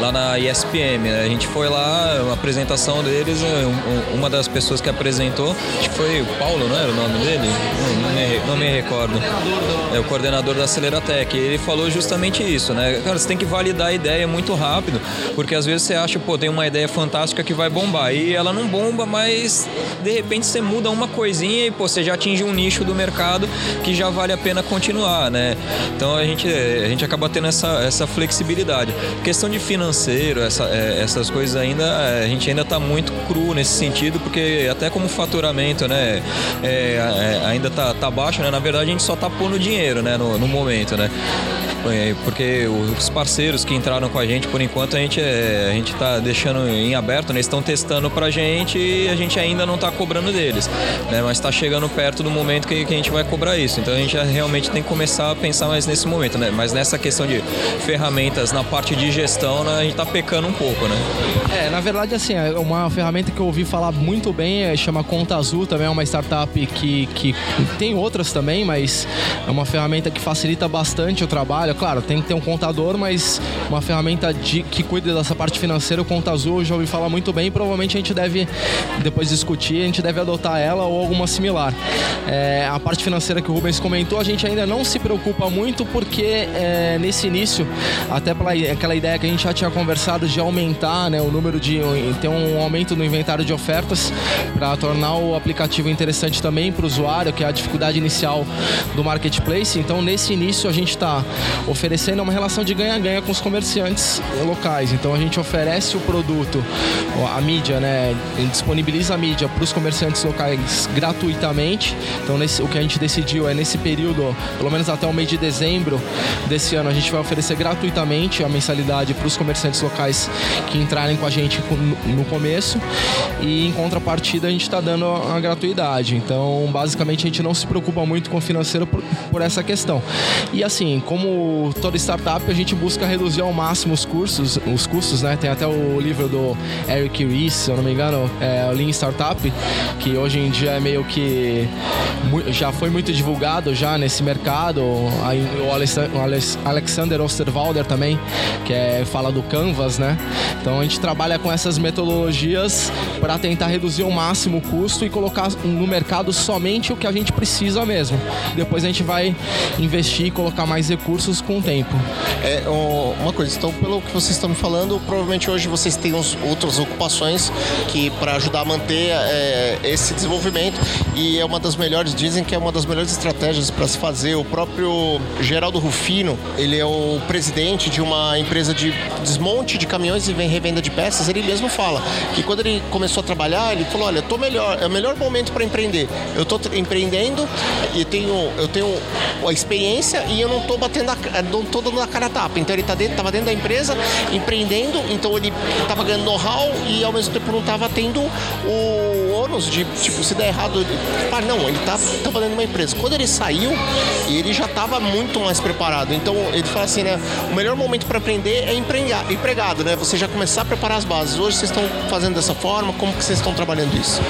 S3: Lá na ISPM. A gente foi lá, uma apresentação deles, é, uma das pessoas que apresentou, acho que foi o Paulo, não era o nome dele? Não, não, me, não me recordo. É o coordenador da Acelera Tech. Ele falou justamente isso, né? Cara, você tem que validar a ideia muito rápido, porque às vezes você acha, pô, tem uma ideia fantástica que vai bombar. E ela não bomba, mas de repente você muda uma coisinha e pô, você já atinge um nicho do mercado que já vale a pena continuar, né? Então a gente, a gente acaba tendo essa, essa flexibilidade. Questão de financeiro, essa, é, essas coisas ainda, a gente ainda está muito cru nesse sentido, porque até como faturamento, né, é, é, ainda tá, tá baixo, né? Na verdade a gente só tá pondo dinheiro, né, no, no momento, né? Porque os parceiros que entraram com a gente, por enquanto, a gente, é, a gente tá deixando em aberto, né? Estão testando pra gente e a gente ainda não tá cobrando deles, né? Mas tá chegando perto do momento que, que a gente vai cobrar isso. Então a gente realmente tem que começar a pensar mais nesse momento, né? Mas nessa questão de ferramentas na parte de gestão, né, a gente tá pecando um pouco, né?
S2: É, na verdade, assim, é uma ferramenta que eu ouvi falar muito bem é, chama Conta Azul, também é uma startup que, que tem outras também, mas é uma ferramenta que facilita bastante o trabalho. Claro, tem que ter um contador, mas uma ferramenta de, que cuida dessa parte financeira, o Conta Azul, eu já ouvi falar muito bem. Provavelmente a gente deve, depois discutir, a gente deve adotar ela ou alguma similar. É, a parte financeira que o Rubens comentou, a gente ainda não se preocupa muito porque é, nesse início, até pela aquela ideia que a gente já tinha conversado de aumentar né, o número de. ter um aumento no inventário de ofertas para tornar o aplicativo interessante também para o usuário, que é a dificuldade inicial do marketplace. Então, nesse início, a gente está oferecendo uma relação de ganha-ganha com os comerciantes locais. Então, a gente oferece o produto, a mídia, né? Disponibiliza a mídia para os comerciantes locais gratuitamente. Então, nesse, o que a gente decidiu é nesse período, pelo menos até o mês de dezembro desse ano, a gente vai oferecer gratuitamente a mensalidade para os comerciantes locais que entrarem com a gente no começo. E em contrapartida, a gente está dando a gratuidade. Então, basicamente, a gente não se preocupa muito com o financeiro por, por essa questão. E assim, como toda startup, a gente busca reduzir ao máximo os custos, os custos, né? Tem até o livro do Eric Ries, se eu não me engano, é Lean Startup, que hoje em dia é meio que já foi muito divulgado já nesse mercado. Aí, o Alexander Osterwalder também, que é, fala do Canvas, né? Então a gente trabalha com essas metodologias para tentar reduzir ao máximo o custo e colocar no mercado somente o que a gente precisa mesmo. Depois a gente vai investir e colocar mais recursos com o tempo.
S1: É uma coisa, então pelo que vocês estão me falando, provavelmente hoje vocês têm outras ocupações que para ajudar a manter é, esse desenvolvimento e é uma das melhores, dizem que é uma das melhores estratégias para se fazer. O próprio Geraldo Rufino, ele é o presidente de uma empresa de desmonte de caminhões e revenda de peças. Ele mesmo fala que quando ele começou a trabalhar, ele falou: Olha, tô melhor, é o melhor momento para empreender. Eu estou empreendendo e tenho, eu tenho a experiência e eu não estou batendo, a, não tô dando a cara tapa. Então ele tá dentro, tava dentro da empresa, empreendendo, então ele estava ganhando know-how e ao mesmo tempo não estava tendo o ônus de, tipo, se der errado, ele, ah, não, ele tá trabalhando numa empresa. Quando ele saiu, ele já estava muito mais preparado. Então ele fala assim, né? O melhor momento para aprender é empregado, né? Você já começar a preparar as bases. Hoje vocês estão fazendo dessa forma, como que vocês estão trabalhando isso?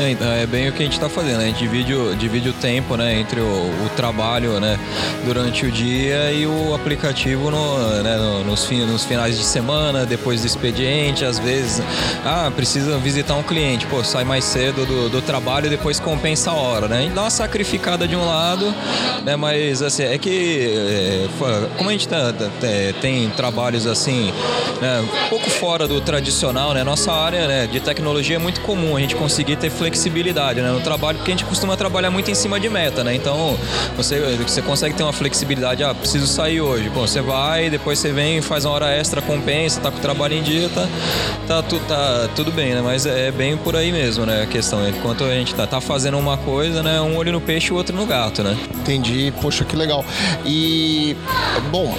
S3: É, então, é bem o que a gente está fazendo, né? a gente divide o, divide o tempo né, entre o, o, trabalho né, durante o dia e o aplicativo no, né, nos, fin, nos finais de semana, depois do expediente, às vezes, ah, precisa visitar um cliente, pô, sai mais cedo do, do trabalho e depois compensa a hora, né? A gente dá uma sacrificada de um lado, né, mas assim, é que é, como a gente tá, tá, tem trabalhos assim, né, um pouco fora do tradicional, né? Nossa área né, de tecnologia é muito comum a gente conseguir ter flexibilidade né, no trabalho, porque a gente costuma trabalhar muito em cima de meta, né? Então você, você consegue ter uma flexibilidade, ah, preciso sair hoje. Bom, você vai, depois você vem, faz uma hora extra, compensa, tá com o trabalho em dia, tá, tá, tu, tá tudo bem, né? Mas é bem por aí mesmo, né? A questão. Enquanto a gente tá, tá fazendo uma coisa, né? Um olho no peixe e o outro no gato, né?
S1: Entendi, poxa, que legal. E, bom,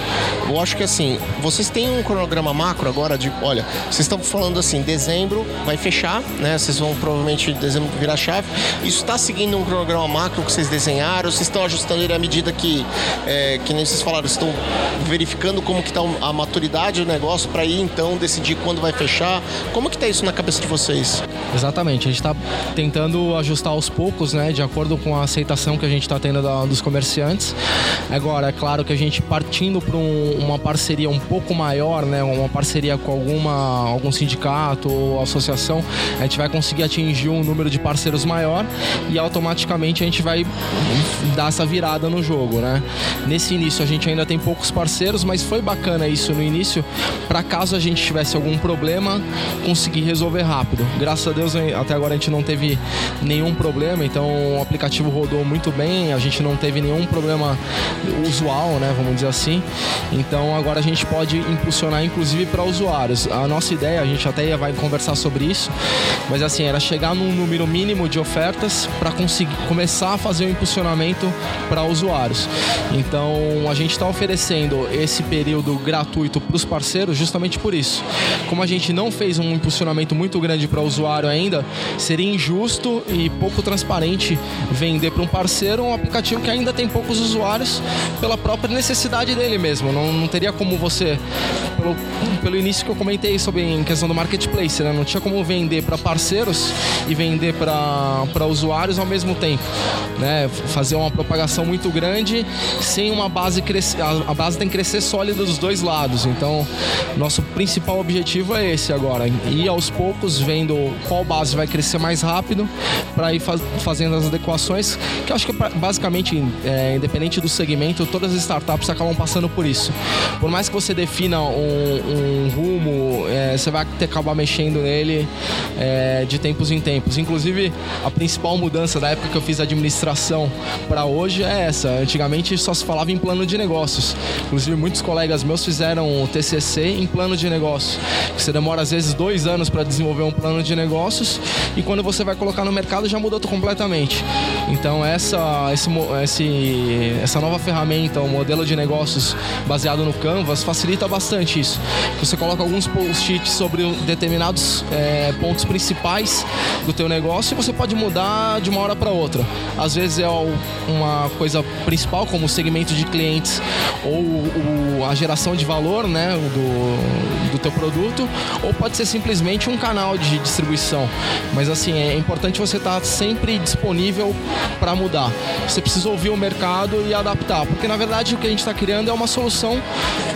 S1: eu acho que assim, vocês têm um cronograma macro agora de, olha, vocês estão falando assim, dezembro vai fechar, né? Vocês vão provavelmente dezembro virar chave. Isso está seguindo um cronograma macro que vocês desenharam? Vocês estão ajustando ele à medida que, é, que nem vocês falaram, estão verificando como que está a maturidade do negócio para ir então decidir quando vai fechar? Como que está isso na cabeça de vocês?
S2: Exatamente, a gente está tentando ajustar aos poucos, né, de acordo com a aceitação que a gente está tendo da, dos comerciantes. Agora, é claro que a gente partindo para um, uma parceria um pouco maior, né, uma parceria com alguma, algum sindicato ou associação, a gente vai conseguir atingir um número de parceiros maior e automaticamente a gente vai dar essa virada no jogo, né? Nesse início a gente ainda tem poucos parceiros, mas foi bacana isso no início, para caso a gente tivesse algum problema, conseguir resolver rápido. Graças a Deus até agora a gente não teve nenhum problema, então o aplicativo rodou muito bem, a gente não teve nenhum problema usual, né, vamos dizer assim. Então agora a gente pode impulsionar inclusive para usuários. A nossa ideia, a gente até vai conversar sobre isso, mas assim, era chegar num número mínimo de ofertas para conseguir começar a fazer o impulsionamento para usuários. Então a gente está oferecendo esse período gratuito para os parceiros justamente por isso. Como a gente não fez um impulsionamento muito grande para o usuário ainda, seria injusto e pouco transparente vender para um parceiro um aplicativo que ainda tem poucos usuários pela própria necessidade dele mesmo. Não, não teria como você, pelo, pelo início que eu comentei sobre em questão do marketplace, né? não tinha como vender para parceiros e vender para usuários ao mesmo tempo. Né? Fazer uma propagação muito grande sem uma base crescer. A base tem que crescer sólida dos dois lados. Então, nosso principal objetivo é esse agora: ir aos poucos vendo qual base vai crescer mais rápido para ir faz, fazendo as adequações. Que acho que basicamente, é, independente do segmento, todas as startups acabam passando por isso. Por mais que você defina um, um rumo, é, você vai ter que acabar mexendo nele é, de tempos em tempos. Inclusive, a principal mudança da época que eu fiz administração para hoje é essa. Antigamente só se falava em plano de negócios. Inclusive, muitos colegas meus fizeram o TCC em plano de negócios. Você demora às vezes dois anos para desenvolver um plano de negócios e quando você vai colocar no mercado já mudou completamente. Então, essa, esse, esse, essa nova ferramenta, o modelo de negócios baseado no Canvas, facilita bastante isso. Você coloca alguns post-its sobre determinados é, pontos principais do teu negócio e você pode mudar de uma hora para outra. Às vezes é uma coisa principal, como o segmento de clientes ou o, a geração de valor né, do, do teu produto, ou pode ser simplesmente um canal de distribuição. Mas assim, é importante você estar sempre disponível para mudar. Você precisa ouvir o mercado e adaptar, porque na verdade o que a gente está criando é uma solução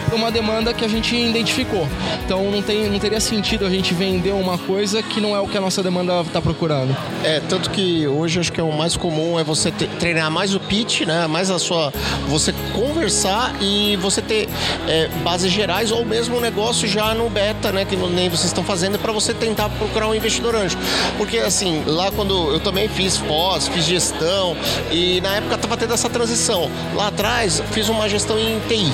S2: para uma demanda que a gente identificou. Então não, tem, não teria sentido a gente vender uma coisa que não é o que a nossa demanda está procurando.
S1: É, tanto que hoje acho que é o mais comum é você treinar mais o pitch, né? Mais a sua. Você conversar e você ter é, bases gerais ou mesmo um negócio já no beta, né? Que nem vocês estão fazendo para você tentar procurar um investidor anjo. Porque assim, lá quando eu também fiz pós, fiz gestão e na época tava tendo essa transição. Lá atrás fiz uma gestão em TI.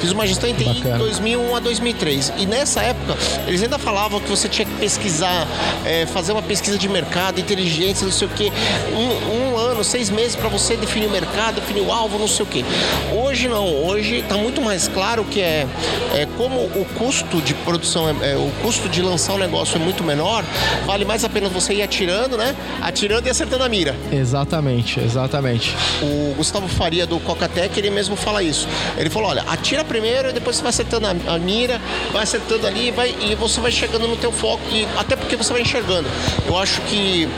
S1: Fiz uma gestão em TI Bacana. 2001 a 2003. E nessa época eles ainda falavam que você tinha que pesquisar, é, fazer uma pesquisa de mercado, inteligência, não sei o que, um, um ano, seis meses para você definir o mercado, definir o alvo, não sei o que. Hoje não, hoje está muito mais claro que é, é como o custo de produção, é, é, o custo de lançar um negócio é muito menor, vale mais a pena você ir atirando, né? Atirando e acertando a mira.
S2: Exatamente, exatamente.
S1: O Gustavo Faria do Cocatec, ele mesmo fala isso. Ele falou, olha, atira primeiro e depois você vai acertando a, a mira, vai acertando ali vai, e você vai chegando no teu foco, e, até porque você vai enxergando. Eu acho que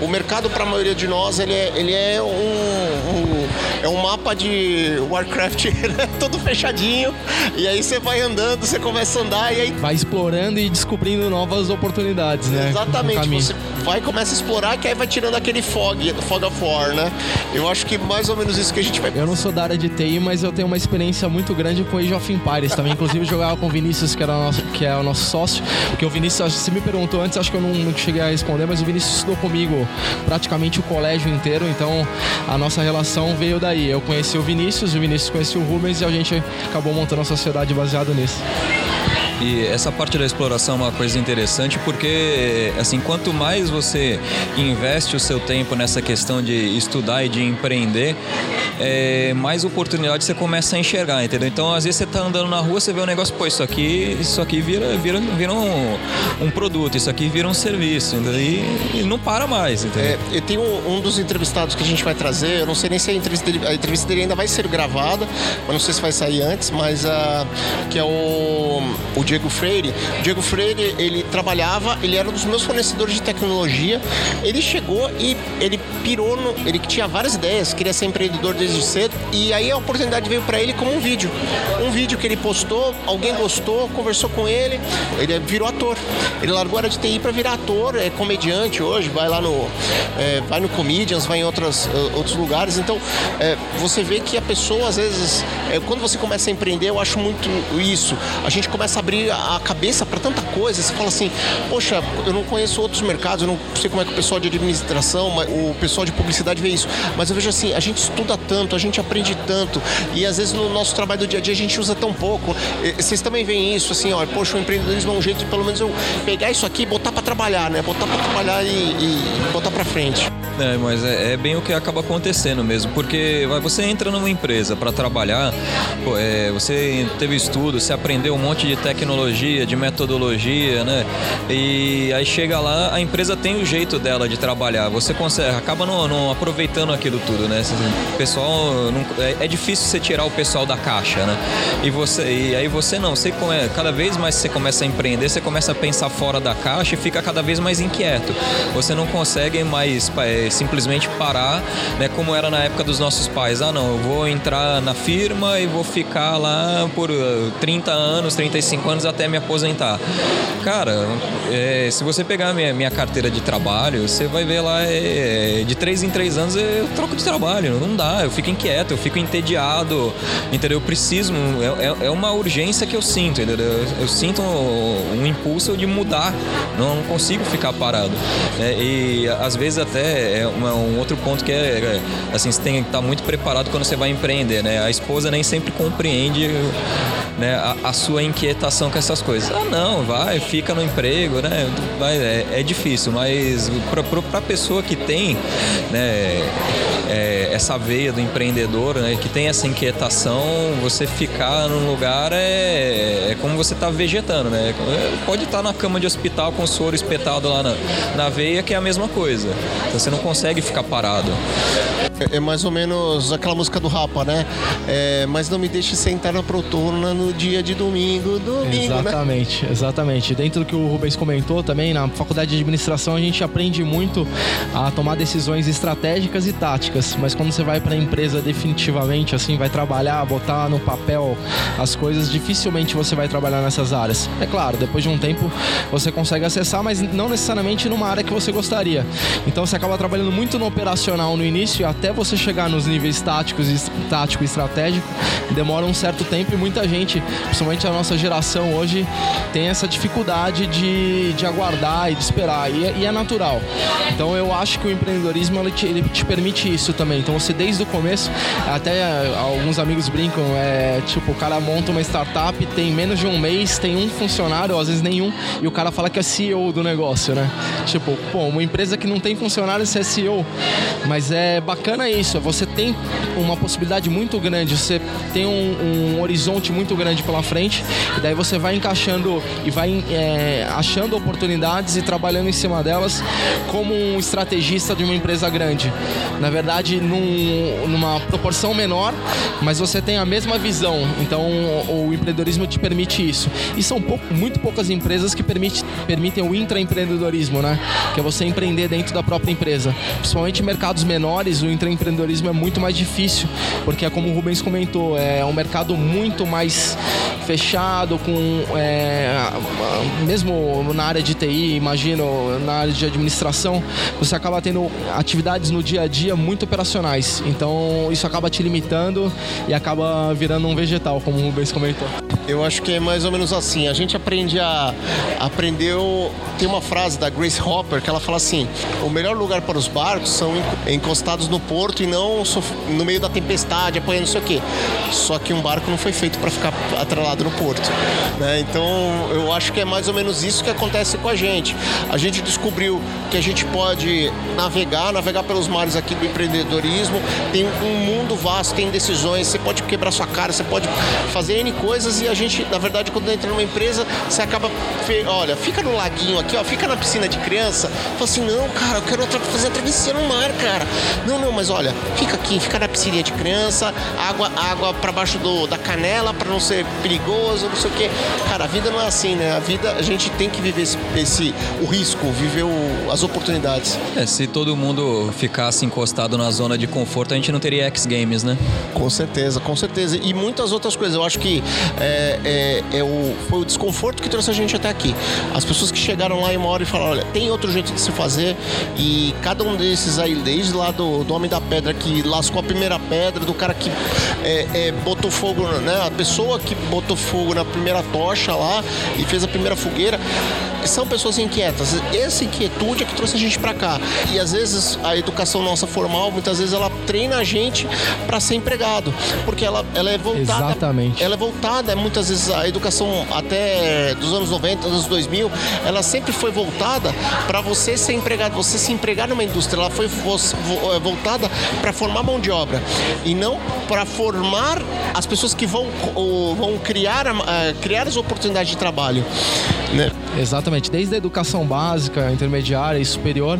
S1: o mercado para a maioria de nós, ele é, ele é um, um é um mapa de Warcraft né? todo fechadinho. E aí você vai andando, você começa a andar e aí.
S2: Vai explorando e descobrindo novas oportunidades, né?
S1: Exatamente. Você vai começa a explorar, que aí vai tirando aquele fog, fog of war, né? Eu acho que mais ou menos isso que a gente vai.
S2: Eu não sou da área de TI, mas eu tenho uma experiência muito grande com Age of Empires também. Inclusive, jogava com o Vinícius, que, era nosso, que é o nosso sócio. Porque o Vinícius, você me perguntou antes, acho que eu não, não cheguei a responder, mas o Vinícius estudou comigo praticamente o colégio inteiro, então a nossa relação veio daí. Eu conheci o Vinícius, o Vinícius conhecia o Rubens e a gente acabou montando a sociedade baseado nisso.
S3: E essa parte da exploração é uma coisa interessante porque, assim, quanto mais você investe o seu tempo nessa questão de estudar e de empreender, é, mais oportunidade você começa a enxergar, entendeu? Então, às vezes você tá andando na rua, você vê um negócio, pô, isso aqui, isso aqui vira, vira, vira um, um produto, isso aqui vira um serviço, entendeu? E, e não para mais, entendeu?
S1: É, tem um, um, dos entrevistados que a gente vai trazer, eu não sei nem se a entrevista dele, a entrevista dele ainda vai ser gravada, eu não sei se vai sair antes, mas uh, que é o, o Diego Freire. O Diego Freire, ele trabalhava, ele era um dos meus fornecedores de tecnologia, ele chegou e ele pirou no, ele tinha várias ideias, queria ser empreendedor desde cedo, e aí a oportunidade veio para ele como um vídeo. Um vídeo que ele postou, alguém gostou, conversou com ele, ele virou ator. Ele largou a área de TI para virar ator, é comediante hoje, vai lá no é, vai no Comedians, vai em outras, uh, outros lugares. Então, é, você vê que a pessoa, às vezes, é, quando você começa a empreender, eu acho muito isso. A gente começa a abrir a cabeça para tanta coisa. Você fala assim, poxa, eu não conheço outros mercados, eu não sei como é que o pessoal de administração, o pessoal de publicidade vê isso. Mas eu vejo assim, a gente estuda tanto, a gente aprende tanto, e às vezes no nosso trabalho do dia a dia a gente usa tão pouco. Vocês também veem isso, assim, ó, poxa, o empreendedorismo é um jeito de pelo menos eu pegar isso aqui e botar para trabalhar, né? Botar para trabalhar e, e botar para frente.
S3: É, mas é, é, bem o que acaba acontecendo mesmo, porque você entra numa empresa para trabalhar, é, você teve estudo, você aprendeu um monte de tecnologia, de metodologia, né? E aí chega lá, a empresa tem o jeito dela de trabalhar, você consegue, acaba não, não aproveitando aquilo tudo, né? O pessoal, não, é, é, difícil você tirar o pessoal da caixa, né? E, você, e aí você não, você come, cada vez mais você começa a empreender, você começa a pensar fora da caixa e fica cada vez mais inquieto. Você não consegue mais é, simplesmente parar, né, como era na época dos nossos pais. Ah, não, eu vou entrar na firma e vou ficar lá por 30 uh, anos, 35 anos até me aposentar. Cara, é, se você pegar minha, minha carteira de trabalho, você vai ver lá, é, de 3 em 3 anos eu troco de trabalho, não dá, eu fico inquieto, eu fico entediado, entendeu? Eu preciso, é, é, é uma urgência que eu sinto, entendeu? Eu, eu sinto um, um, impulso de mudar, não consigo ficar parado. É, e às vezes até é um outro ponto que é, é, assim, você tem que estar muito preparado quando você vai empreender, né? A esposa nem sempre compreende né, a, a, sua inquietação com essas coisas. Ah, não, vai, fica no emprego, né? Vai, é, é difícil, mas para a pessoa que tem, né, é, essa veia do empreendedor, né, que tem essa inquietação, você ficar num lugar é, é como você está vegetando, né? Pode estar tá na cama de hospital com o soro espetado lá na, na veia, que é a mesma coisa. Então você não consegue ficar parado.
S1: É, é mais ou menos aquela música do Rapa, né? É, mas não me deixe sentar na protona no dia de domingo, domingo,
S2: né? Exatamente,
S1: né?
S2: exatamente. Dentro do que o Rubens comentou também, na faculdade de administração a gente aprende muito a tomar decisões estratégicas e táticas, mas quando você vai para a empresa definitivamente, assim, vai trabalhar, botar no papel as coisas, dificilmente você vai trabalhar nessas áreas. É claro, depois de um tempo você consegue acessar, mas não necessariamente numa área que você gostaria. Então você acaba trabalhando muito no operacional no início até você chegar nos níveis táticos, tático e estratégico, demora um certo tempo e muita gente, principalmente a nossa geração hoje, tem essa dificuldade de, de aguardar e de esperar. E, é, e é natural. Então eu acho que o empreendedorismo ele te, ele te, permite isso também. Então você desde o começo, até alguns amigos brincam, é tipo, o cara monta uma startup, tem menos de um mês, tem um funcionário, ou às vezes nenhum, e o cara fala que é CEO do negócio, né? Tipo, pô, uma empresa que não tem funcionário, você é CEO. Mas é bacana isso, você tem uma possibilidade muito grande, você tem um, um horizonte muito grande pela frente, e daí você vai encaixando e vai é, achando oportunidades e trabalhando em cima delas como um estrategista de uma empresa grande. Na verdade, num, numa proporção menor, mas você tem a mesma visão. Então, o, o empreendedorismo te permite isso. E são pouco, muito poucas empresas que permite, permitem o intraempreendedorismo, né? Que é você empreender dentro da própria empresa. Principalmente em mercados menores, o intraempreendedorismo é muito mais difícil, porque é como o Rubens comentou, é um mercado muito mais fechado, com é, mesmo na área de TI, imagino, na área de administração, você acaba tendo atividades no dia a dia muito operacionais. Então isso acaba te limitando e acaba virando um vegetal, como o Rubens comentou.
S1: Eu acho que é mais ou menos assim. A gente aprende a. Aprendeu. Tem uma frase da Grace Hopper que ela fala assim: o melhor lugar para os barcos são encostados no porto e não no meio da tempestade, apanhando não sei o quê. Só que um barco não foi feito para ficar atrelado no porto. Né? Então eu acho que é mais ou menos isso que acontece com a gente. A gente descobriu que a gente pode navegar, navegar pelos mares aqui do empreendedorismo. Tem um mundo vasto, tem decisões, você pode quebrar sua cara, você pode fazer N coisas e a gente, na verdade, quando entra numa empresa, você acaba, olha, fica no laguinho aqui, ó, fica na piscina de criança. Fala assim, não, cara, eu quero fazer a travessia no mar, cara. Não, não, mas olha, fica aqui, fica na piscina de criança, água, água para baixo do, da canela para não ser perigoso, não sei o quê. Cara, a vida não é assim, né? A vida a gente tem que viver esse, esse o risco, viver o, as oportunidades.
S3: É, se todo mundo ficasse encostado na zona de conforto, a gente não teria X Games, né?
S1: Com certeza, com certeza. E muitas outras coisas. Eu acho que é, é, é o, foi o desconforto que trouxe a gente até aqui. As pessoas que chegaram lá em uma hora e falaram, olha, tem outro jeito de se fazer e cada um desses aí, desde lá do, do Homem da Pedra que lascou a primeira pedra, do cara que é, é, botou fogo, né? A pessoa que botou fogo na primeira tocha lá e fez a primeira fogueira são pessoas inquietas. Essa inquietude é que trouxe a gente para cá. E às vezes a educação nossa formal, muitas vezes ela treina a gente para ser empregado, porque ela, ela é voltada.
S2: Exatamente.
S1: Ela é voltada, muitas vezes a educação até dos anos 90, anos 2000, ela sempre foi voltada para você ser empregado, você se empregar numa indústria. Ela foi é, voltada para formar mão de obra e não para formar as pessoas que vão, vão criar, criar as oportunidades de trabalho. Né?
S2: Exatamente, desde a educação básica, intermediária e superior,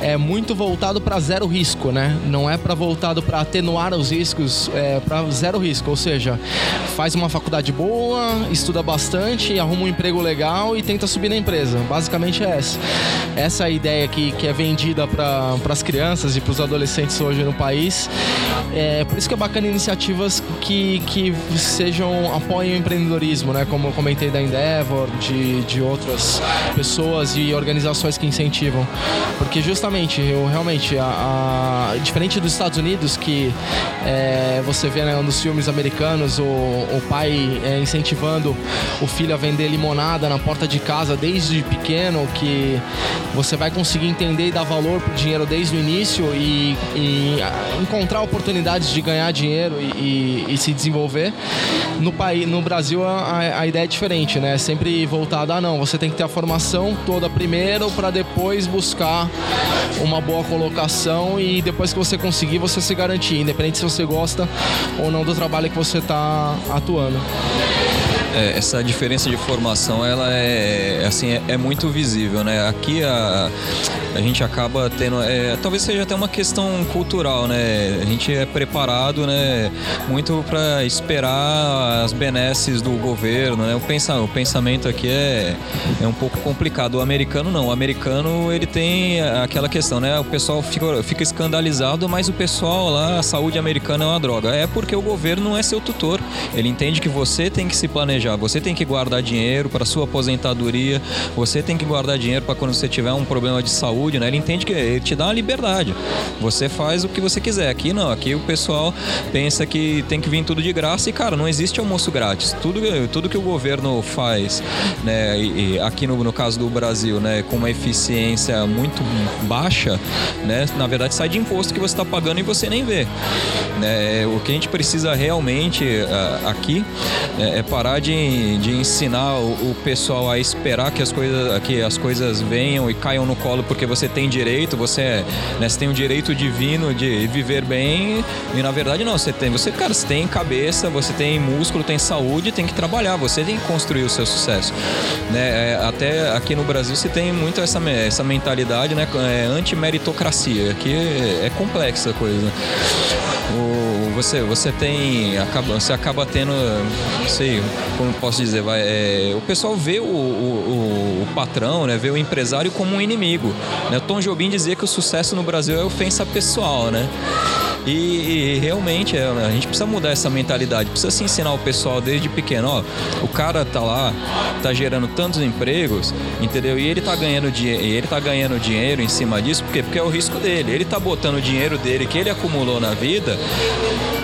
S2: é muito voltado para zero risco, né? Não é para voltado para atenuar os riscos, é para zero risco, ou seja, faz uma faculdade boa, estuda bastante, arruma um emprego legal e tenta subir na empresa. Basicamente é essa. Essa é a ideia que, que é vendida para as crianças e para os adolescentes hoje no país. É por isso que é bacana iniciativas que, que sejam apoiem o empreendedorismo, né? Como eu comentei da Endeavor, de, de outras pessoas e organizações que incentivam. Porque justamente, eu realmente, a, a diferente dos Estados Unidos, que é, você vê né, nos filmes americanos o, o pai é, incentivando o filho a vender limonada na porta de casa desde pequeno, que você vai conseguir entender e dar valor pro dinheiro desde o início e, e encontrar oportunidades de ganhar dinheiro e, e, e se desenvolver. No, país, no Brasil a, a ideia é diferente, né? É sempre voltada a não, você tem que ter a formação toda primeiro para depois buscar uma boa colocação e depois que você conseguir você se garantir, independente se você gosta ou não do trabalho que você está atuando.
S3: É, essa diferença de formação ela é assim é, é, muito visível né? Aqui a, a gente acaba tendo é, talvez seja até uma questão cultural né? A gente é preparado né? Muito para esperar as benesses do governo né? O, pensa, o pensamento aqui é, é um pouco complicado. O americano não. O americano ele tem aquela questão né? O pessoal fica, fica escandalizado mas o pessoal lá a saúde americana é uma droga. É porque o governo não é seu tutor. Ele entende que você tem que se planejar você tem que guardar dinheiro para sua aposentadoria, você tem que guardar dinheiro para quando você tiver um problema de saúde, né? Ele entende que ele te dá uma liberdade. Você faz o que você quiser. Aqui não, aqui o pessoal pensa que tem que vir tudo de graça e, cara, não existe almoço grátis. Tudo, tudo que o governo faz, né, e, aqui no, no caso do Brasil, né, com uma eficiência muito baixa, né, na verdade sai de imposto que você está pagando e você nem vê. Né? O que a gente precisa realmente uh, aqui né, é parar de de, ensinar o, o, pessoal a esperar que as, coisas, que as coisas venham e caiam no colo porque você tem direito, você, né, você tem o direito divino de viver bem e na verdade não, você tem, você, cara, você tem cabeça, você tem músculo, tem saúde, tem que trabalhar, você tem que construir o seu sucesso. Né? É, até aqui no Brasil você tem muito essa, essa mentalidade né, é, anti-meritocracia, que é, é complexa a coisa. O, você, você tem. Acaba, você acaba tendo. Não sei como posso dizer, vai, é, o pessoal vê o, o, o, patrão, né, vê o empresário como um inimigo. Né? O Tom Jobim dizia que o sucesso no Brasil é ofensa pessoal, né? E, e, realmente é, a gente precisa mudar essa mentalidade, precisa se ensinar o pessoal desde pequeno, ó, o cara tá lá, tá gerando tantos empregos, entendeu? E ele tá ganhando dinheiro, ele tá ganhando dinheiro em cima disso, porque porque é o risco dele. Ele tá botando o dinheiro dele que ele acumulou na vida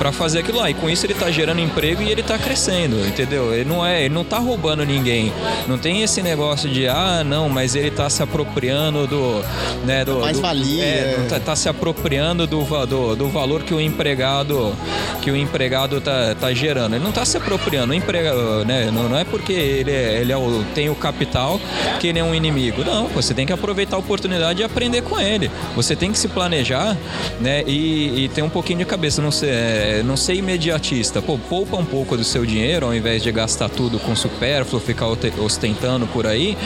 S3: para fazer aquilo lá. E com isso ele tá gerando emprego e ele tá crescendo, entendeu? Ele não é, ele não tá roubando ninguém. Não tem esse negócio de ah, não, mas ele tá se apropriando do, né, do
S1: mais
S3: do,
S1: valia.
S3: É, tá, tá, se apropriando do, do, do valor que o empregado que o empregado tá, tá gerando. Ele não tá se apropriando, o empregado, né? Não, não é porque ele, é, ele é o, tem o capital que ele é um inimigo. Não, você tem que aproveitar a oportunidade e aprender com ele. Você tem que se planejar, né? E, e ter um pouquinho de cabeça, não ser, é, não ser imediatista. Pô, poupa um pouco do seu dinheiro ao invés de gastar tudo com supérfluo, ficar ostentando por aí,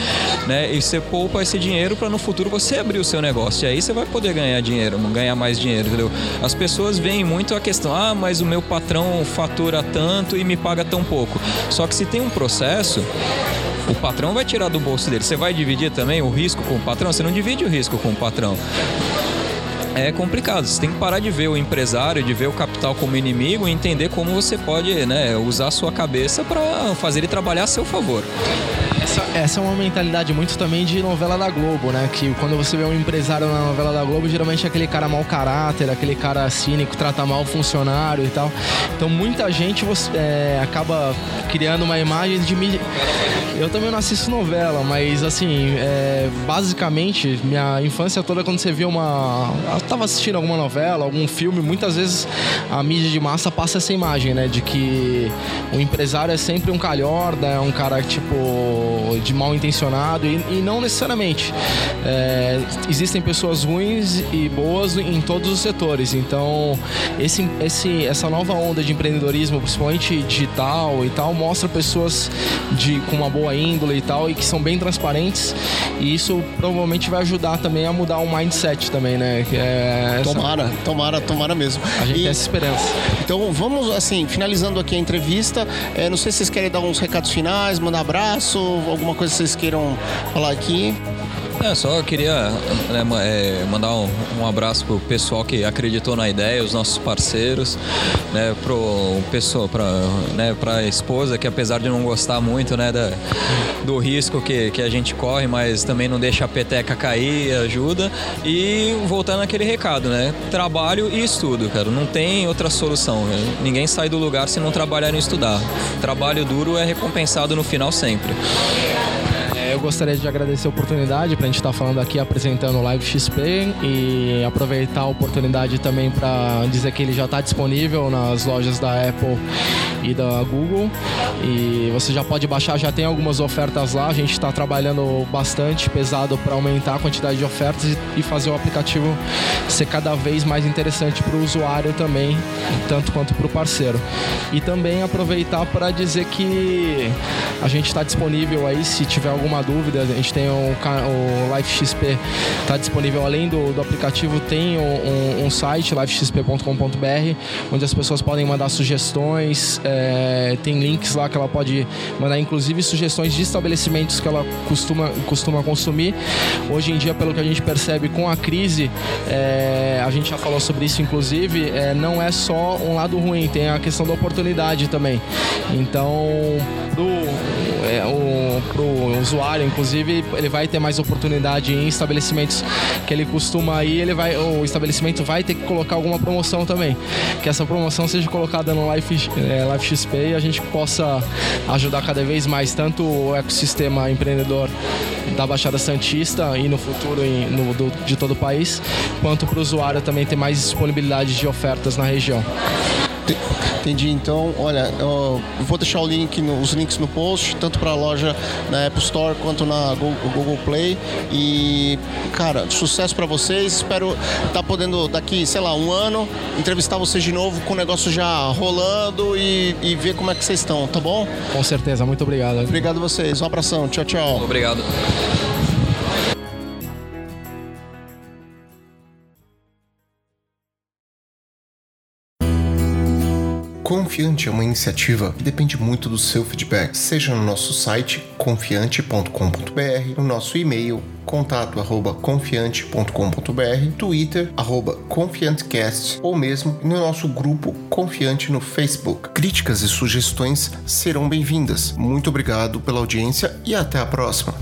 S3: né? E você poupa esse dinheiro para no futuro você abrir o seu negócio. E aí você vai poder ganhar dinheiro, ganhar mais dinheiro, entendeu? As pessoas veem muito a questão, ah, mas o meu patrão fatura tanto e me paga tão pouco. Só que se tem um processo, o patrão vai tirar do bolso dele. Você vai dividir também o risco com o patrão? Você não divide o risco com o patrão é complicado. Você tem que parar de ver o empresário, de ver o capital como inimigo e entender como você pode né, usar a sua cabeça para fazer ele trabalhar a seu favor.
S2: Essa, essa, é uma mentalidade muito também de novela da Globo, né? Que quando você vê um empresário na novela da Globo, geralmente é aquele cara mau caráter, aquele cara cínico, trata mal o funcionário e tal. Então muita gente você, é, acaba criando uma imagem de mídia. Eu também não assisto novela, mas assim, é, basicamente, minha infância toda, quando você via uma. Eu tava assistindo alguma novela, algum filme, muitas vezes a mídia de massa passa essa imagem, né? De que o empresário é sempre um calhorda, é um cara tipo de mal intencionado e, e não necessariamente. É, existem pessoas ruins e boas em todos os setores. Então, esse, esse, essa nova onda de empreendedorismo, principalmente digital e tal, mostra pessoas de, com uma boa índole e tal e que são bem transparentes. E isso provavelmente vai ajudar também a mudar o mindset também, né?
S1: É essa... Tomara, tomara, tomara mesmo.
S2: A gente e, tem essa esperança.
S1: Então, vamos assim, finalizando aqui a entrevista. É, não sei se vocês querem dar uns recados finais, mandar abraço, alguma coisa que vocês queiram falar aqui?
S3: É, só queria né, é, mandar um, um, abraço pro pessoal que acreditou na ideia, os nossos parceiros, né, pro pessoal, pra, né, pra esposa que apesar de não gostar muito, né, da, do risco que, que a gente corre, mas também não deixa a peteca cair, ajuda. E voltando aquele recado, né, trabalho e estudo, cara, não tem outra solução. Ninguém sai do lugar se não trabalhar e estudar. Trabalho duro é recompensado no final sempre.
S2: Eu gostaria de agradecer a oportunidade para a gente estar tá falando aqui apresentando o Live XP e aproveitar a oportunidade também para dizer que ele já está disponível nas lojas da Apple e da Google e você já pode baixar, já tem algumas ofertas lá. A gente está trabalhando bastante pesado para aumentar a quantidade de ofertas e fazer o aplicativo ser cada vez mais interessante para o usuário também, tanto quanto para o parceiro. E também aproveitar para dizer que a gente está disponível aí se tiver alguma dúvida, a gente tem o, Life XP está disponível além do, do aplicativo, tem um, um site, lifexp.com.br, onde as pessoas podem mandar sugestões, é, tem links lá que ela pode mandar, inclusive sugestões de estabelecimentos que ela costuma, costuma consumir. Hoje em dia, pelo que a gente percebe com a crise, é, a gente já falou sobre isso, inclusive, é, não é só um lado ruim, tem a questão da oportunidade também. Então, é, o, pro usuário, inclusive, ele vai ter mais oportunidade em estabelecimentos que ele costuma ir, ele vai, o estabelecimento vai ter que colocar alguma promoção também. Que essa promoção seja colocada no Life, é, Life XP e a gente possa ajudar cada vez mais tanto o ecossistema empreendedor da Baixada Santista e no futuro em, no, do, de todo o país, quanto para o usuário também ter mais disponibilidade de ofertas na região.
S1: Entendi. Então, olha, eu vou deixar o link, os links no post, tanto para a loja na Apple Store quanto na Google Play. E, cara, sucesso para vocês. Espero estar tá podendo, daqui, sei lá, um ano, entrevistar vocês de novo com o negócio já rolando e, e ver como é que vocês estão, tá bom?
S2: Com certeza. Muito obrigado.
S1: Obrigado a vocês. Um abração. Tchau, tchau.
S3: Obrigado.
S4: Confiante é uma iniciativa que depende muito do seu feedback, seja no nosso site confiante.com.br, no nosso e-mail contato@confiante.com.br, Twitter arroba confiantecast ou mesmo no nosso grupo Confiante no Facebook. Críticas e sugestões serão bem-vindas. Muito obrigado pela audiência e até a próxima.